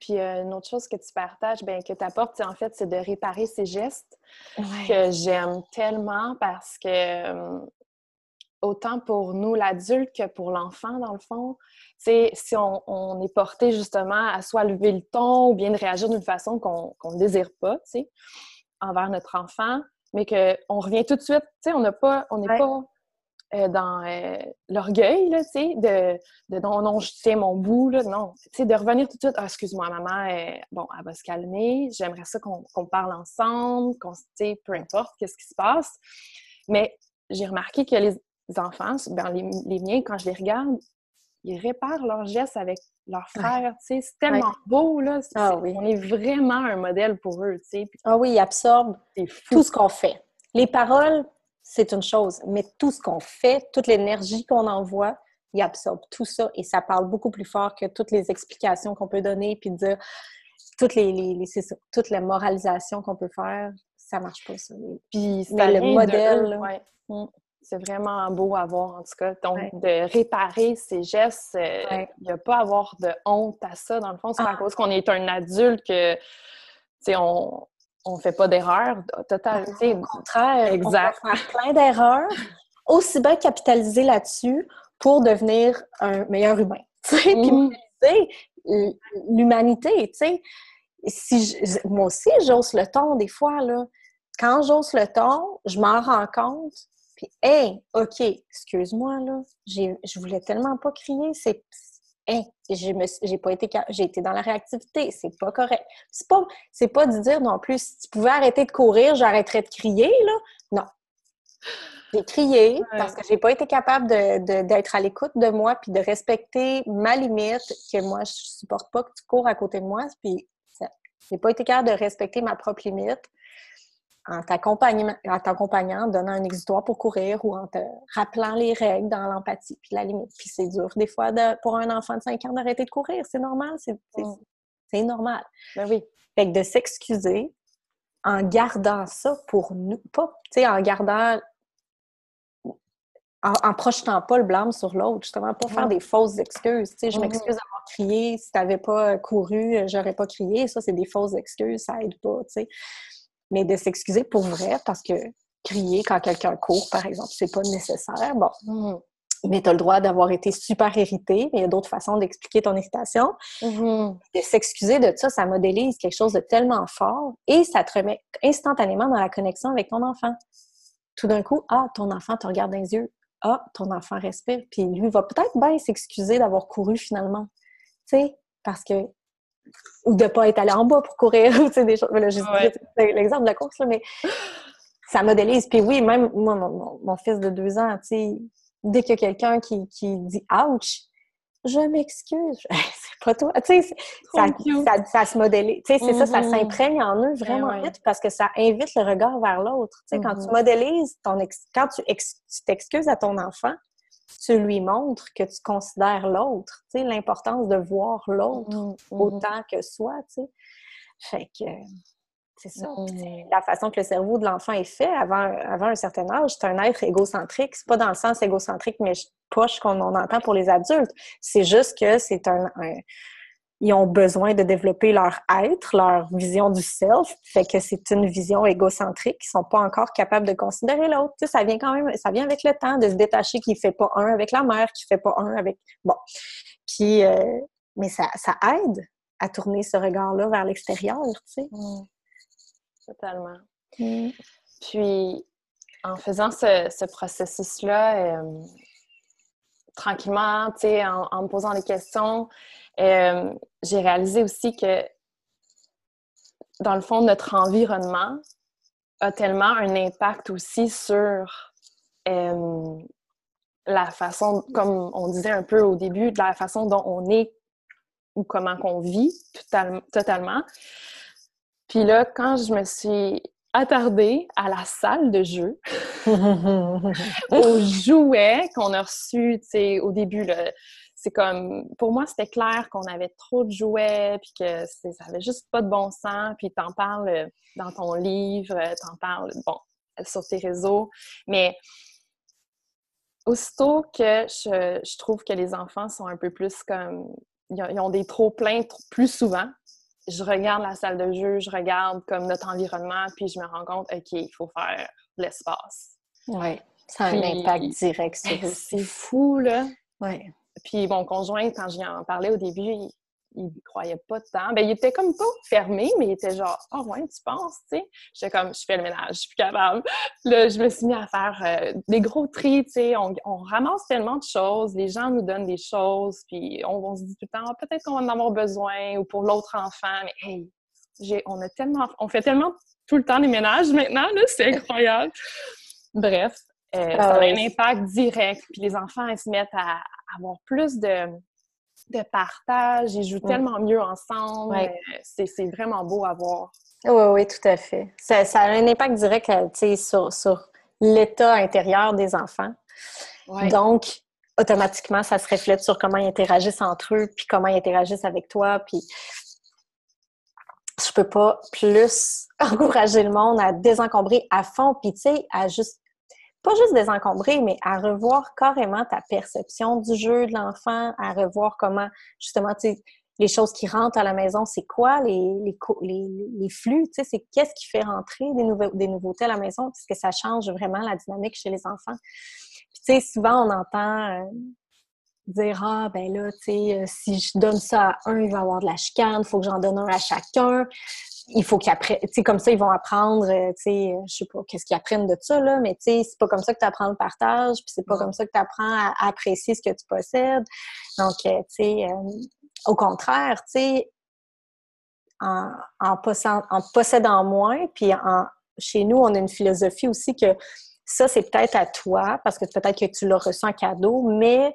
Puis euh, une autre chose que tu partages, ben, que tu apportes, en fait, c'est de réparer ces gestes que j'aime tellement parce que euh, autant pour nous, l'adulte, que pour l'enfant, dans le fond. c'est si on, est porté justement à soit lever le ton ou bien de réagir d'une façon qu'on ne désire pas, envers notre enfant, mais qu'on revient tout de suite, on n'a pas, on n'est pas euh, dans euh, l'orgueil, tu sais, de, de, non, non, je tiens mon bout, là, non. Tu de revenir tout de suite, ah, excuse-moi, maman, euh, bon, elle va se calmer, j'aimerais ça qu'on parle ensemble, qu'on, tu peu importe, qu'est-ce qui se passe. Mais j'ai remarqué que les, enfants, ben, les, miens, quand je les regarde, ils réparent leurs gestes avec leurs frères, c'est tellement beau, là. Ah on est vraiment un modèle pour eux. Ah oui, ils absorbent tout ce qu'on fait. Les paroles, c'est une chose, mais tout ce qu'on fait, toute l'énergie qu'on envoie, ils absorbent tout ça et ça parle beaucoup plus fort que toutes les explications qu'on peut donner puis dire toutes les, les, toute la moralisation qu'on peut faire, ça marche pas ça. Puis c'est le modèle. Mm. C'est vraiment beau à voir, en tout cas. Donc, de réparer ces gestes, euh, il n'y a pas à avoir de honte à ça. Dans le fond, c'est à ah. cause qu'on est un adulte que, tu sais, on ne fait pas d'erreurs total. Au contraire, exact. on faire plein d'erreurs. Aussi bien capitaliser là-dessus pour devenir un meilleur humain. Puis mm. l'humanité, tu sais si moi aussi, j'ose le ton des fois, là. Quand j'ose le ton, je m'en rends compte. Puis, hey, OK, excuse-moi, là. Je voulais tellement pas crier. C'est. Hey, j'ai pas été j'ai été dans la réactivité, c'est pas correct. C'est pas c'est pas de dire non plus si tu pouvais arrêter de courir, j'arrêterais de crier là. Non. J'ai crié parce que j'ai pas été capable d'être à l'écoute de moi puis de respecter ma limite que moi je supporte pas que tu cours à côté de moi puis j'ai pas été capable de respecter ma propre limite en t'accompagnant, en donnant un exutoire pour courir ou en te rappelant les règles dans l'empathie puis la limite. Puis c'est dur des fois pour un enfant de 5 ans d'arrêter de courir. C'est normal, c'est, mm. normal. Ben oui. Fait que de s'excuser en gardant ça pour nous, pas, tu sais, en gardant en, projetant pas le blâme sur l'autre, justement, pas faire des fausses excuses. Tu sais, je m'excuse d'avoir crié, si tu n'avais pas couru, j'aurais pas crié. Ça, c'est des fausses excuses, ça aide pas, tu sais. Mais de s'excuser pour vrai, parce que crier quand quelqu'un court, par exemple, c'est pas nécessaire. Bon. Mm-hmm. Mais tu as le droit d'avoir été super irrité, mais il y a d'autres façons d'expliquer ton irritation. Mm-hmm. De s'excuser de ça, ça modélise quelque chose de tellement fort et ça te remet instantanément dans la connexion avec ton enfant. Tout d'un coup, ah, ton enfant te regarde dans les yeux. Ah, ton enfant respire. Puis lui va peut-être bien s'excuser d'avoir couru finalement. Tu sais, parce que. Ou de ne pas être allé en bas pour courir. sais, des choses. Là, j'ai l'exemple de la course, là, mais ça modélise. Puis oui, même moi, mon, fils de deux ans, tu sais, dès qu'il y a quelqu'un qui, qui dit ouch, je m'excuse. c'est pas toi. Tu sais, ça, ça, se modélise. Tu sais, c'est ça, ça mm-hmm. s'imprègne en eux vraiment vite parce que ça invite le regard vers l'autre. Tu sais, quand tu mm-hmm. modélises ton quand tu t'excuses à ton enfant, tu lui montres que tu considères l'autre. Tu sais, l'importance de voir l'autre mm-hmm. autant que soi, tu sais. Fait que c'est ça. Mmh. La façon que le cerveau de l'enfant est fait avant, avant un certain âge, c'est un être égocentrique. C'est pas dans le sens égocentrique, mais poche qu'on entend pour les adultes. C'est juste que c'est un, Ils ont besoin de développer leur être, leur vision du self, fait que c'est une vision égocentrique. Ils sont pas encore capables de considérer l'autre. Tu sais, ça vient quand même, ça vient avec le temps de se détacher qu'il fait pas un avec la mère, qu'il fait pas un avec. Bon. Puis, euh, mais ça, ça aide à tourner ce regard-là vers l'extérieur, tu sais. Mmh. Totalement. Mm. Puis, en faisant ce, processus-là, euh, tranquillement, tu sais, en, me posant des questions, euh, j'ai réalisé aussi que, dans le fond, notre environnement a tellement un impact aussi sur euh, la façon, comme on disait un peu au début, de la façon dont on est ou comment qu'on vit totalement. Puis là, quand je me suis attardée à la salle de jeu, aux jouets qu'on a reçus, au début, c'est comme, pour moi, c'était clair qu'on avait trop de jouets, puis que ça avait juste pas de bon sens, puis t'en parles dans ton livre, t'en parles, bon, sur tes réseaux, mais aussitôt que je, trouve que les enfants sont un peu plus comme, ils ont des trop pleins plus souvent, je regarde la salle de jeu, je regarde comme notre environnement, puis je me rends compte, OK, il faut faire l'espace. Oui, ça a un impact direct sur C'est fou, là. Oui. Puis mon conjoint, quand j'y en parlais au début, il, il croyait pas tant. Ben, il était comme pas fermé, mais il était genre, ah oh, ouais, tu penses, tu sais? J'étais comme, je fais le ménage, je suis plus capable. Là, je me suis mis à faire euh, des gros tris, tu sais. On, ramasse tellement de choses, les gens nous donnent des choses, puis on, se dit tout le temps, ah, peut-être qu'on va en avoir besoin, ou pour l'autre enfant, mais hey, on a tellement, on fait tellement tout le temps des ménages maintenant, là, c'est incroyable. Bref, euh, ça a un impact direct, puis les enfants, ils se mettent à avoir plus de de partage, ils jouent tellement mieux ensemble. Euh, c'est vraiment beau à voir. Oui, oui, tout à fait. Ça, a un impact direct euh, sur, sur l'état intérieur des enfants. Donc, automatiquement, ça se reflète sur comment ils interagissent entre eux, puis comment ils interagissent avec toi. Puis, je peux pas plus encourager le monde à désencombrer à fond, puis tu sais, à juste pas juste désencombrer, mais à revoir carrément ta perception du jeu de l'enfant, à revoir comment, justement, tu les choses qui rentrent à la maison, c'est quoi les, les, les, flux, tu sais, c'est qu'est-ce qui fait rentrer des nouveautés à la maison, parce que ça change vraiment la dynamique chez les enfants. Puis, tu sais, souvent, on entend, euh, dire ah ben là tu sais euh, si je donne ça à un il va avoir de la chicane il faut que j'en donne un à chacun il faut qu'ils apprennent tu sais comme ça ils vont apprendre euh, tu sais je sais pas qu'est-ce qu'ils apprennent de ça là mais tu sais c'est pas comme ça que tu apprends le partage puis c'est pas comme ça que tu apprends à, apprécier ce que tu possèdes donc tu sais au contraire tu sais en, en, en possédant moins puis en chez nous on a une philosophie aussi que ça, c'est peut-être à toi, parce que peut-être que tu l'as reçu en cadeau, mais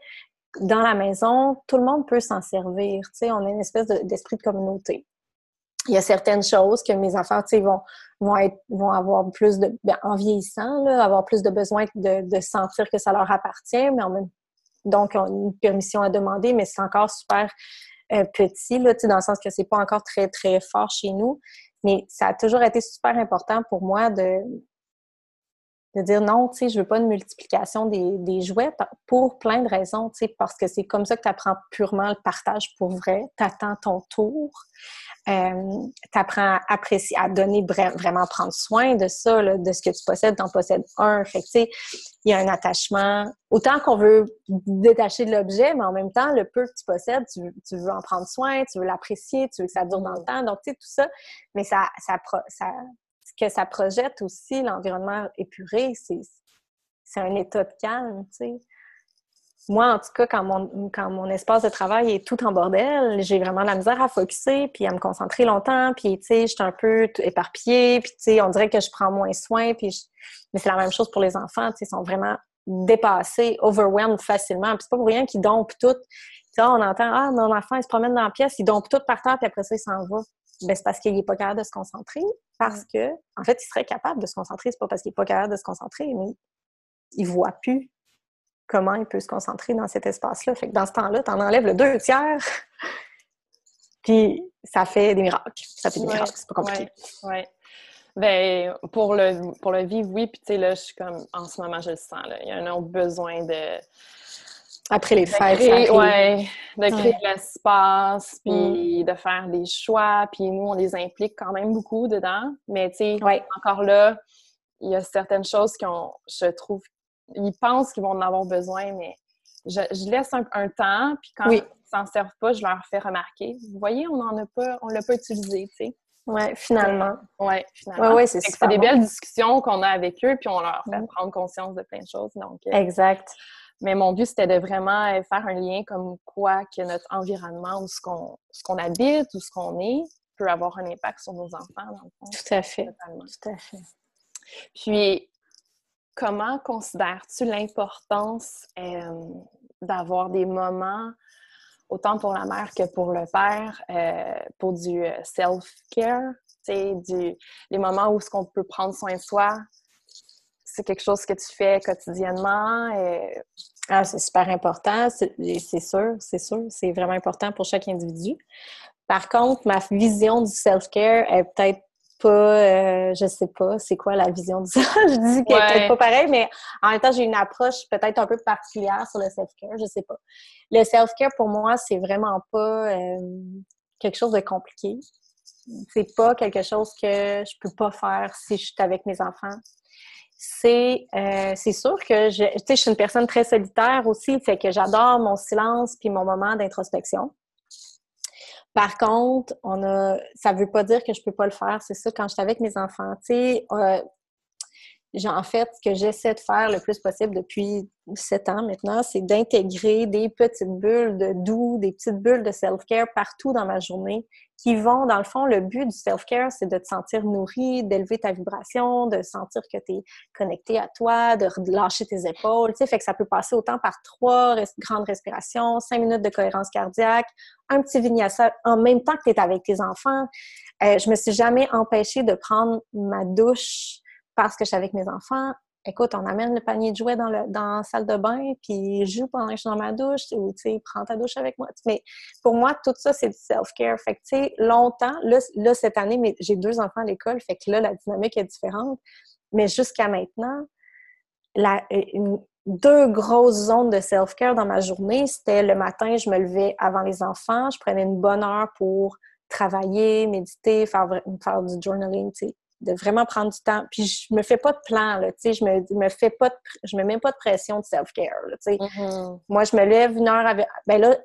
dans la maison, tout le monde peut s'en servir. Tu sais, on a une espèce d'esprit de, communauté. Il y a certaines choses que mes enfants, vont, vont, vont avoir plus de... Ben, en vieillissant, avoir plus de besoin de, sentir que ça leur appartient, mais en même donc, on a une permission à demander, mais c'est encore super euh, petit, là, dans le sens que c'est pas encore très, très fort chez nous. Mais ça a toujours été super important pour moi de, de dire non, tu sais, je veux pas une multiplication des, jouets pour plein de raisons, tu sais, parce que c'est comme ça que tu apprends purement le partage pour vrai. Tu attends ton tour. Euh, tu apprends à apprécier, à donner, vraiment prendre soin de ça, de ce que tu possèdes, tu en possèdes un. Fait tu sais, il y a un attachement. Autant qu'on veut détacher de l'objet, mais en même temps, le peu que tu possèdes, tu, tu veux en prendre soin, tu veux l'apprécier, tu veux que ça dure dans le temps. Donc, tu sais, tout ça, mais ça, ça, ça, que ça projette aussi l'environnement épuré, c'est un état de calme, tu sais. Moi, en tout cas, quand mon, quand mon espace de travail est tout en bordel, j'ai vraiment la misère à focuser, puis à me concentrer longtemps, puis, tu sais, je suis un peu éparpillée, puis, tu sais, on dirait que je prends moins soin, puis mais c'est la même chose pour les enfants, tu sais, ils sont vraiment dépassés, overwhelmed facilement, puis c'est pas pour rien qu'ils dompent tout. Tu sais, on entend « Ah, mon enfant, se promène dans la pièce, il dompe tout par terre, puis après ça, il s'en va. » Ben, c'est parce qu'il n'est pas capable de se concentrer, parce que, en fait, il serait capable de se concentrer. C'est pas parce qu'il n'est pas capable de se concentrer, mais il voit plus comment il peut se concentrer dans cet espace-là. Fait que dans ce temps-là, tu en enlèves le deux tiers, puis ça fait des miracles. Ça fait des miracles, c'est pas compliqué. Oui, Ben, pour le, pour le vivre, oui. Puis, tu sais, là, je suis comme, en ce moment, je le sens, là. Il y a un autre besoin de après les fêtes. Oui, de créer l'espace, puis de faire des choix. Puis nous, on les implique quand même beaucoup dedans. Mais tu sais, encore là, il y a certaines choses qu'on, je trouve, ils pensent qu'ils vont en avoir besoin, mais je, laisse un, temps, puis quand ils s'en servent pas, je leur fais remarquer. Vous voyez, on n'en a pas, on l'a pas utilisé, tu sais. Oui, finalement. Oui, finalement. Ouais, c'est des belles discussions qu'on a avec eux, puis on leur fait mm. prendre conscience de plein de choses. Donc, euh, exact. Mais mon but, c'était de vraiment euh, faire un lien comme quoi que notre environnement ou ce qu'on ce qu'on habite ou ce qu'on est peut avoir un impact sur nos enfants, dans le fond. Tout à fait. Tout à fait. Puis, comment considères-tu l'importance euh, d'avoir des moments, autant pour la mère que pour le père, euh, pour du self-care, du, les moments où ce qu'on peut prendre soin de soi, c'est quelque chose que tu fais quotidiennement? Et... Ah, c'est super important, c'est sûr, c'est sûr. C'est vraiment important pour chaque individu. Par contre, ma vision du self-care est peut-être pas, euh, je sais pas, c'est quoi la vision du je dis qu'elle est peut-être pas pareil, mais en même temps, j'ai une approche peut-être un peu particulière sur le self-care, je sais pas. Le self-care, pour moi, c'est vraiment pas euh, quelque chose de compliqué. C'est pas quelque chose que je peux pas faire si je suis avec mes enfants c'est euh, sûr que je, je suis une personne très solitaire aussi, fait que j'adore mon silence puis mon moment d'introspection. Par contre, on a, ça veut pas dire que je peux pas le faire. C'est ça, quand je suis avec mes enfants, tu sais, euh, en fait, ce que j'essaie de faire le plus possible depuis sept ans maintenant, c'est d'intégrer des petites bulles de doux, des petites bulles de self-care partout dans ma journée qui vont, dans le fond, le but du self-care, c'est de te sentir nourri, d'élever ta vibration, de sentir que tu es connecté à toi, de lâcher tes épaules, tu sais, fait que ça peut passer autant par trois grandes respirations, cinq minutes de cohérence cardiaque, un petit vinyasa en même temps que tu es avec tes enfants. Euh, je me suis jamais empêchée de prendre ma douche parce que je suis avec mes enfants. Écoute, on amène le panier de jouets dans, la salle de bain, puis joue pendant que je suis dans ma douche, ou tu sais, prends ta douche avec moi. Mais pour moi, tout ça, c'est du self-care. Fait que, tu sais, longtemps, là, là, cette année, j'ai deux enfants à l'école, fait que là, la dynamique est différente. Mais jusqu'à maintenant, deux grosses zones de self-care dans ma journée, c'était le matin, je me levais avant les enfants, je prenais une bonne heure pour travailler, méditer, faire, faire du journaling, tu sais, de vraiment prendre du temps. Puis je me fais pas de plan, là, tu sais, je me, me fais pas de, je me mets pas de pression de self-care, tu sais. Mm-hmm. Moi, je me lève une heure avant, ben là,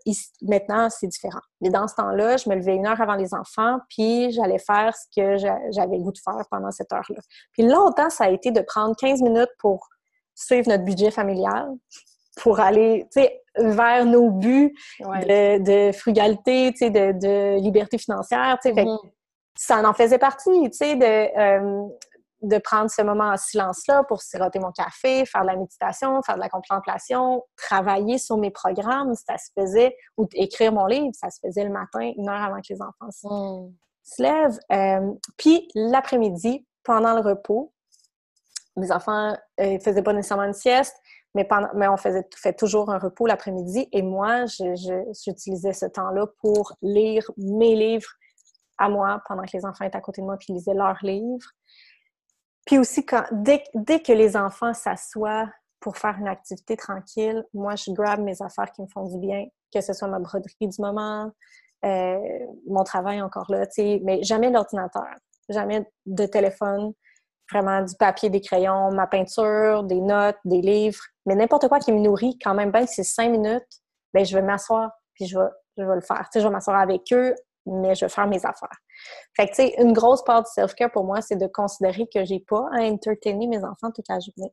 maintenant, c'est différent. Mais dans ce temps-là, je me levais une heure avant les enfants, puis j'allais faire ce que j'avais le goût de faire pendant cette heure-là. Puis longtemps, ça a été de prendre 15 minutes pour suivre notre budget familial, pour aller, tu sais, vers nos buts de, frugalité, tu sais, de, de, liberté financière, tu sais. Ça en faisait partie, tu sais, de, euh, de prendre ce moment en silence-là pour siroter mon café, faire de la méditation, faire de la contemplation, travailler sur mes programmes, ça se faisait, ou écrire mon livre, ça se faisait le matin, une heure avant que les enfants se, hmm. lèvent. Euh, puis l'après-midi, pendant le repos, mes enfants ne euh, faisaient pas nécessairement une sieste, mais, pendant, mais on faisait fait toujours un repos l'après-midi et moi, j'utilisais ce temps-là pour lire mes livres, à moi pendant que les enfants étaient à côté de moi puis lisaient leurs livres. Puis aussi, dès, dès que les enfants s'assoient pour faire une activité tranquille, moi, je grab mes affaires qui me font du bien, que ce soit ma broderie du moment, euh, mon travail encore là, tu sais, mais jamais l'ordinateur, jamais de téléphone, vraiment du papier, des crayons, ma peinture, des notes, des livres, mais n'importe quoi qui me nourrit, quand même bien, c'est cinq minutes, bien, je vais m'asseoir, puis je vais, je vais le faire. Tu sais, je vais m'asseoir avec eux, mais je vais faire mes affaires. Fait que, tu sais, une grosse part du self-care pour moi, c'est de considérer que j'ai pas à entertainer mes enfants toute la journée.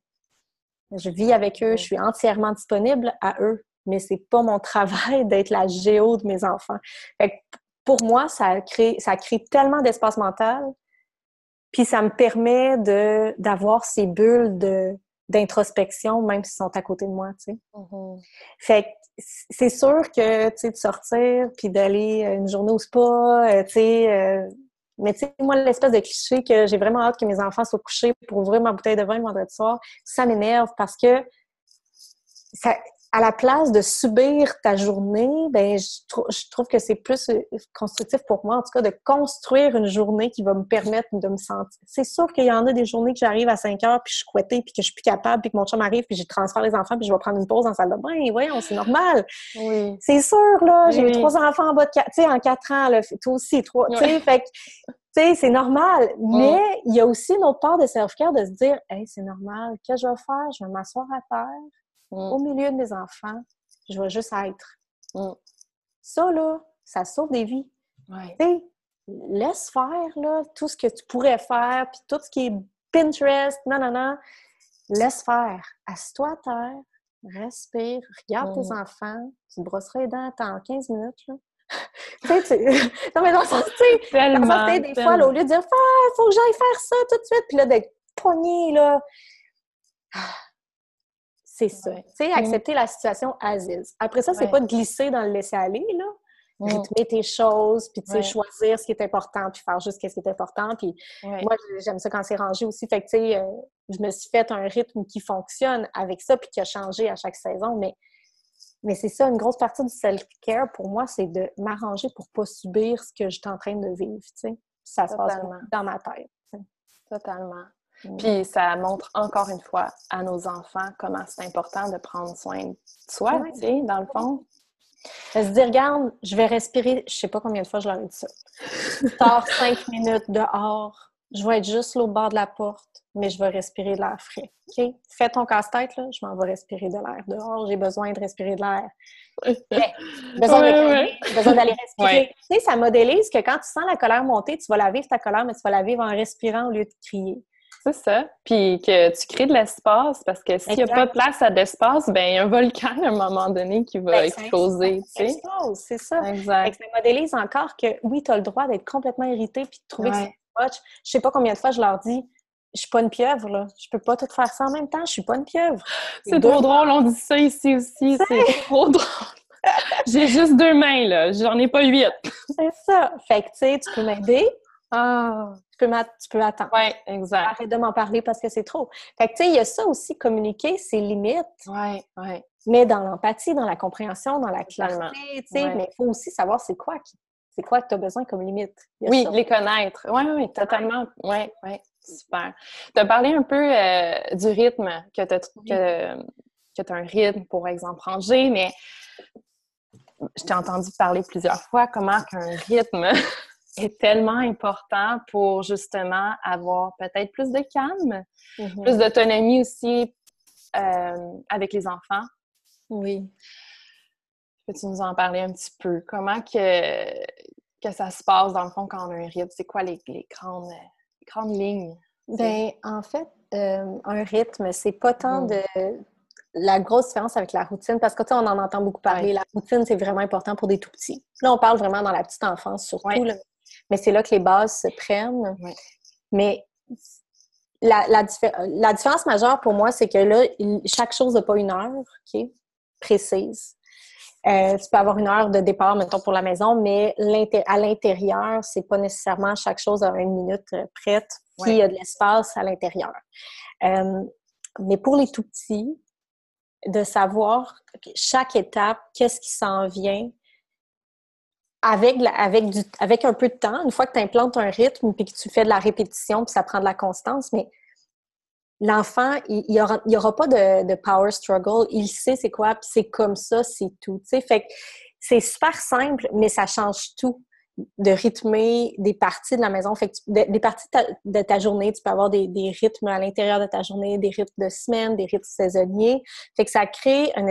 Je vis avec eux, je suis entièrement disponible à eux, mais c'est pas mon travail d'être la géo de mes enfants. Pour moi, ça crée, ça crée tellement d'espace mental, puis ça me permet d'avoir ces bulles de d'introspection, même s'ils sont à côté de moi, tu sais. Mm-hmm. Fait que c'est sûr que, tu sais, de sortir, puis d'aller une journée au spa, euh, tu sais... Euh, mais tu sais, moi, l'espèce de cliché que j'ai vraiment hâte que mes enfants soient couchés pour ouvrir ma bouteille de vin le vendredi soir, ça m'énerve parce que ça, à la place de subir ta journée, ben je, trouve que c'est plus euh, constructif pour moi, en tout cas, de construire une journée qui va me permettre de me sentir. C'est sûr qu'il y en a des journées que j'arrive à 5 heures, puis je suis couettée, puis que je suis plus capable, puis que mon chum arrive, puis je transfère les enfants, puis je vais prendre une pause dans la salle de bain. Voyons, c'est normal. Oui. C'est sûr, là. J'ai trois enfants en bas de 4, tu sais, en 4 ans, là. Toi aussi, trois. Tu sais, fait tu sais, c'est normal. Mais il y a aussi une autre part de self-care de se dire, hey, c'est normal. Qu'est-ce que je vais faire? Je vais m'asseoir à terre au mm. milieu de mes enfants, je vais juste être. Mm. Ça, là, ça sauve des vies. Ouais. laisse faire là, tout ce que tu pourrais faire, puis tout ce qui est Pinterest, non, non, non. Laisse faire. Assis-toi à terre, respire, regarde tes mm. enfants, tu brosseras les dents en 15 minutes. Là. tu sais, non, mais dans ça, tu sais, des fois, là, au lieu de dire, ah, faut que j'aille faire ça tout de suite, puis là, d'être pogné, là. C'est ça. Tu sais, accepter la situation Aziz. Après ça, c'est pas de glisser dans le laisser-aller, là. Rythmer tes choses, puis tu sais, choisir ce qui est important, puis faire juste ce qui est important. Puis moi, j'aime ça quand c'est rangé aussi. Fait que, tu sais, euh, je me suis fait un rythme qui fonctionne avec ça, puis qui a changé à chaque saison. Mais, mais c'est ça, une grosse partie du self-care, pour moi, c'est de m'arranger pour pas subir ce que je suis en train de vivre, tu sais. Ça se passe dans ma tête. Totalement. Puis ça montre encore une fois à nos enfants comment c'est important de prendre soin de soi, tu sais, dans le fond. Elle se dit, regarde, je vais respirer, je sais pas combien de fois je leur ai dit ça. Sors cinq minutes dehors, je vais être juste au bord de la porte, mais je vais respirer de l'air frais. OK? Fais ton casse-tête, là, je m'en vais respirer de l'air dehors, j'ai besoin de respirer de l'air. besoin, besoin d'aller respirer. Tu sais, ça modélise que quand tu sens la colère monter, tu vas la vivre ta colère, mais tu vas la vivre en respirant au lieu de crier. C'est ça. Puis que tu crées de l'espace parce que s'il n'y a pas de place à d'espace, ben il y a un volcan à un moment donné qui va ben, exploser. C'est ça. Exact. ça modélise encore que oui, tu as le droit d'être complètement irrité puis de trouver que c'est moche. Je sais pas combien de fois je leur dis je suis pas une pieuvre, là. Je peux pas tout faire ça en même temps. Je suis pas une pieuvre. C'est trop drôle, on dit ça ici aussi. C'est trop drôle. J'ai juste deux mains, là. J'en ai pas huit. C'est ça. Fait que, tu sais, tu peux m'aider. Ah tu peux attendre. Oui, exact. Arrête de m'en parler parce que c'est trop. Fait que, tu sais, il y a ça aussi, communiquer ses limites. Oui, oui. Mais dans l'empathie, dans la compréhension, dans la clarté, tu sais. Mais il faut aussi savoir c'est quoi c'est quoi que tu as besoin comme limite. Oui, les connaître. Oui, oui, totalement. Oui, oui, super. Tu as parlé un peu euh, du rythme, que tu as, que, un rythme, pour exemple, ranger, mais je t'ai entendu parler plusieurs fois comment qu'un rythme est tellement important pour justement avoir peut-être plus de calme, mm-hmm. plus d'autonomie aussi euh, avec les enfants. Oui. Peux-tu nous en parler un petit peu? Comment que, que ça se passe dans le fond quand on a un rythme? C'est quoi les, les, grandes, grandes lignes? Ben, en fait, euh, un rythme, c'est pas tant mm. de la grosse différence avec la routine, parce que tu sais, on en entend beaucoup parler. La routine, c'est vraiment important pour des tout petits. Là, on parle vraiment dans la petite enfance surtout, mais c'est là que les bases se prennent. Mais la, la, différence majeure pour moi, c'est que là, chaque chose n'a pas une heure qui précise. Euh, tu peux avoir une heure de départ, mettons, pour la maison, mais à l'intérieur, c'est pas nécessairement chaque chose à une minute euh, prête, puis il y a de l'espace à l'intérieur. Euh, mais pour les tout petits, de savoir chaque étape, qu'est-ce qui s'en vient, avec, avec, avec un peu de temps, une fois que tu implantes un rythme, puis que tu fais de la répétition, puis ça prend de la constance, mais l'enfant, il n'y aura, pas de, power struggle. Il sait c'est quoi, puis c'est comme ça, c'est tout. Fait que c'est super simple, mais ça change tout de rythmer des parties de la maison. Fait que des parties de ta, journée, tu peux avoir des, rythmes à l'intérieur de ta journée, des rythmes de semaine, des rythmes saisonniers. Fait que ça crée un,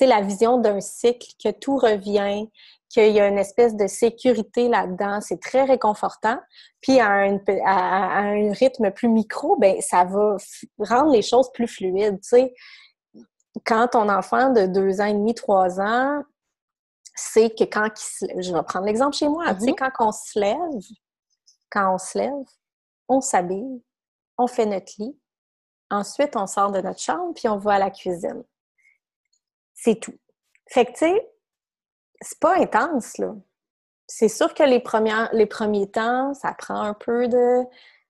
la vision d'un cycle, que tout revient, qu'il y a une espèce de sécurité là-dedans, c'est très réconfortant. Puis à un, rythme plus micro, ben ça va rendre les choses plus fluides. Sais, quand ton enfant de deux ans et demi, trois ans, c'est que quand il se lève, je vais prendre l'exemple chez moi, tu sais, mm-hmm. quand on se lève, quand on se lève, on s'habille, on fait notre lit, ensuite on sort de notre chambre, puis on va à la cuisine. C'est tout. Fait que, tu sais, c'est pas intense, là. C'est sûr que les, premiers temps, ça prend un peu de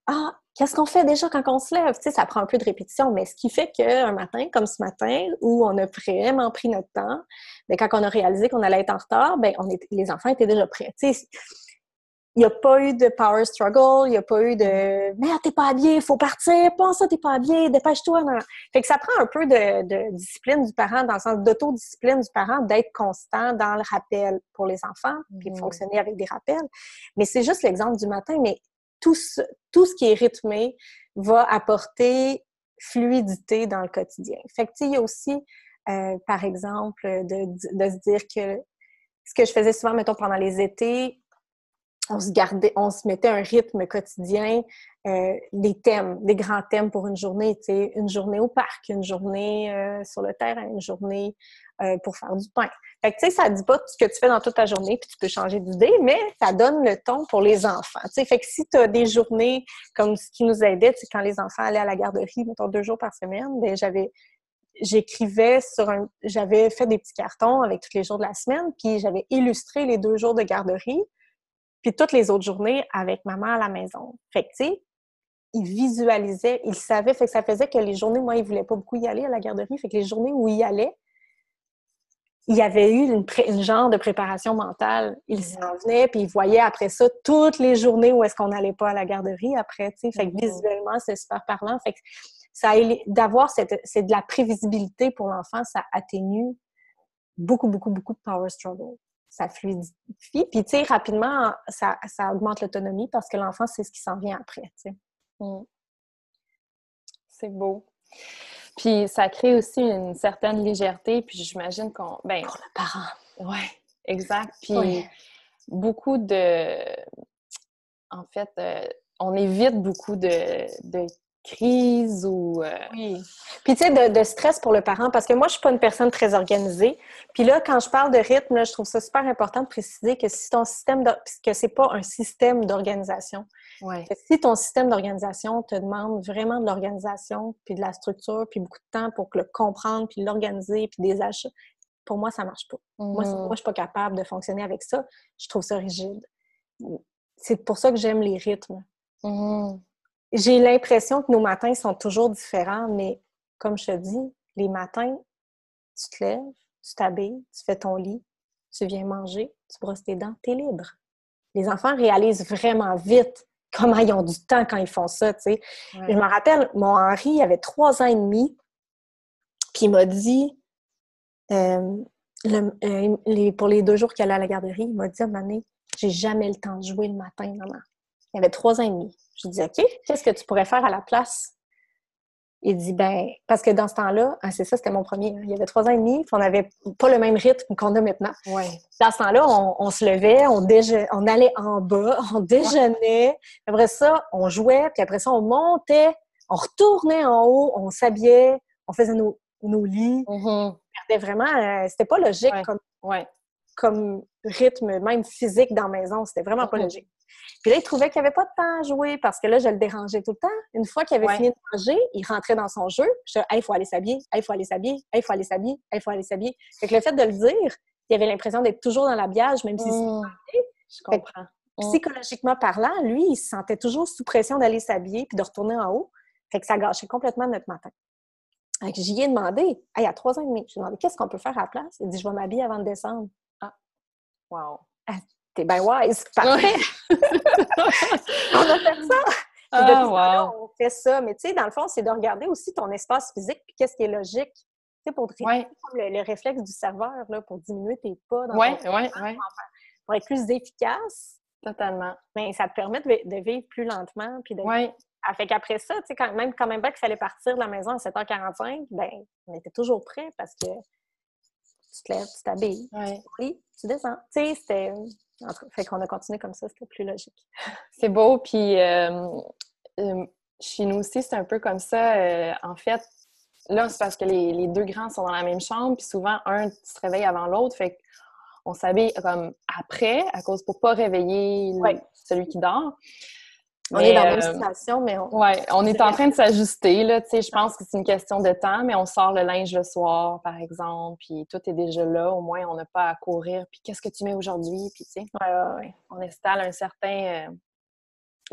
Ah, qu'est-ce qu'on fait déjà quand on se lève? Tu sais, ça prend un peu de répétition, mais ce qui fait qu'un matin, comme ce matin, où on a vraiment pris notre temps, mais ben, quand on a réalisé qu'on allait être en retard, ben, on les enfants étaient déjà prêts. Tu sais, il n'y a pas eu de power struggle, il n'y a pas eu de Merde, t'es pas habillé, il faut partir, pense ça, t'es pas habillé, dépêche-toi. Fait que ça prend un peu de, discipline du parent, dans le sens d'autodiscipline du parent, d'être constant dans le rappel pour les enfants, puis de mmh. fonctionner avec des rappels. Mais c'est juste l'exemple du matin, mais tout ce, tout ce qui est rythmé va apporter fluidité dans le quotidien. Fait que, il y a aussi, euh, par exemple, de, de se dire que ce que je faisais souvent, mettons, pendant les étés, on se gardait, on se mettait un rythme quotidien, euh, des thèmes, des grands thèmes pour une journée, une journée au parc, une journée euh, sur le terrain, une journée euh, pour faire du pain. Fait que, tu sais, ça dit pas ce que tu fais dans toute ta journée, puis tu peux changer d'idée, mais ça donne le ton pour les enfants, tu sais. Fait que si tu as des journées comme ce qui nous aidait, tu quand les enfants allaient à la garderie, mettons deux jours par semaine, ben j'avais j'écrivais sur un j'avais fait des petits cartons avec tous les jours de la semaine, puis j'avais illustré les deux jours de garderie puis toutes les autres journées avec maman à la maison. Fait que, tu sais, il visualisait, il savait, fait que ça faisait que les journées, moi, il voulait pas beaucoup y aller à la garderie, fait que les journées où il y allait, il y avait eu une, genre de préparation mentale. Il s'en venait, puis il voyait après ça toutes les journées où est-ce qu'on n'allait pas à la garderie après, tu sais. Fait que visuellement, c'est super parlant. Fait que ça d'avoir cette, c'est de la prévisibilité pour l'enfant, ça atténue beaucoup, beaucoup, beaucoup de power struggle ça fluidifie. Puis, tu sais, rapidement, ça, augmente l'autonomie parce que l'enfant, c'est ce qui s'en vient après, tu sais. Mm. C'est beau. Puis, ça crée aussi une certaine légèreté, puis j'imagine qu'on... Ben, Pour le parent. Oui, exact. Puis, beaucoup de... En fait, euh, on évite beaucoup de, de crise ou... Euh, oui. Puis tu sais, de, stress pour le parent, parce que moi, je suis pas une personne très organisée. Puis là, quand je parle de rythme, je trouve ça super important de préciser que si ton système... De... que c'est pas un système d'organisation. Ouais. Si ton système d'organisation te demande vraiment de l'organisation, puis de la structure, puis beaucoup de temps pour le comprendre, puis l'organiser, puis des achats, pour moi, ça marche pas. Moi, mm-hmm. moi, je suis pas capable de fonctionner avec ça. Je trouve ça rigide. C'est pour ça que j'aime les rythmes. Mm-hmm j'ai l'impression que nos matins sont toujours différents, mais comme je te dis, les matins, tu te lèves, tu t'habilles, tu fais ton lit, tu viens manger, tu brosses tes dents, tu es libre. Les enfants réalisent vraiment vite comment ils ont du temps quand ils font ça, tu sais. Je me rappelle, mon Henri il avait trois ans et demi, puis il m'a dit, euh, euh, pour les deux jours qu'il allait à la garderie, il m'a dit à j'ai jamais le temps de jouer le matin, maman. Il avait trois ans et demi. Je lui dis, OK, qu'est-ce que tu pourrais faire à la place? Il dit, ben, parce que dans ce temps-là, ah, c'est ça, c'était mon premier. Hein. Il y avait trois ans et demi, on n'avait pas le même rythme qu'on a maintenant. Ouais. Dans ce temps-là, on, se levait, on, on allait en bas, on déjeunait. Après ça, on jouait, puis après ça, on montait, on retournait en haut, on s'habillait, on faisait nos, nos lits. Mm-hmm. C'était vraiment, euh, c'était pas logique comme, comme rythme, même physique dans la maison. C'était vraiment pas mm-hmm. logique. Puis là, il trouvait qu'il n'y avait pas de temps à jouer parce que là, je le dérangeais tout le temps. Une fois qu'il avait fini de manger, il rentrait dans son jeu. Je disais, hey, il faut aller s'habiller, il faut aller s'habiller, il faut aller s'habiller, il faut aller s'habiller. Fait que le fait de le dire, il avait l'impression d'être toujours dans l'habillage, même si mmh. Je comprends. Mmh. Psychologiquement parlant, lui, il se sentait toujours sous pression d'aller s'habiller puis de retourner en haut. Fait que ça gâchait complètement notre matin. J'y ai demandé, hey, à trois ans et demi, je lui ai demandé qu'est-ce qu'on peut faire à la place? Il dit, je vais m'habiller avant de descendre. Ah, wow. T'es bien wise. Parfait. on a fait ça. Ah, on fait ça. Mais tu sais, dans le fond, c'est de regarder aussi ton espace physique puis qu'est-ce qui est logique. Tu sais, pour le, réflexe du serveur, là, pour diminuer tes pas dans ouais, ton ouais, ouais. pour être plus efficace. Totalement. Mais ça te permet de, vivre plus lentement. Puis de... Ouais. Ah, fait qu'après ça, tu sais, quand même, quand même pas qu'il fallait partir de la maison à 7h45, ben on était toujours prêts parce que tu te lèves, tu t'habilles, tu tu descends. Tu sais, c'était fait qu'on a continué comme ça, c'était plus logique. C'est beau, puis euh, euh, chez nous aussi, c'est un peu comme ça. Euh, en fait, là, c'est parce que les, deux grands sont dans la même chambre, puis souvent, un se réveille avant l'autre, fait qu'on s'habille comme après, à cause pour pas réveiller celui qui dort. On est dans la même euh, situation, mais on... Ouais, on est en train de s'ajuster, là, tu sais, je pense que c'est une question de temps, mais on sort le linge le soir, par exemple, puis tout est déjà là, au moins on n'a pas à courir, puis qu'est-ce que tu mets aujourd'hui, puis tu sais, on installe un certain...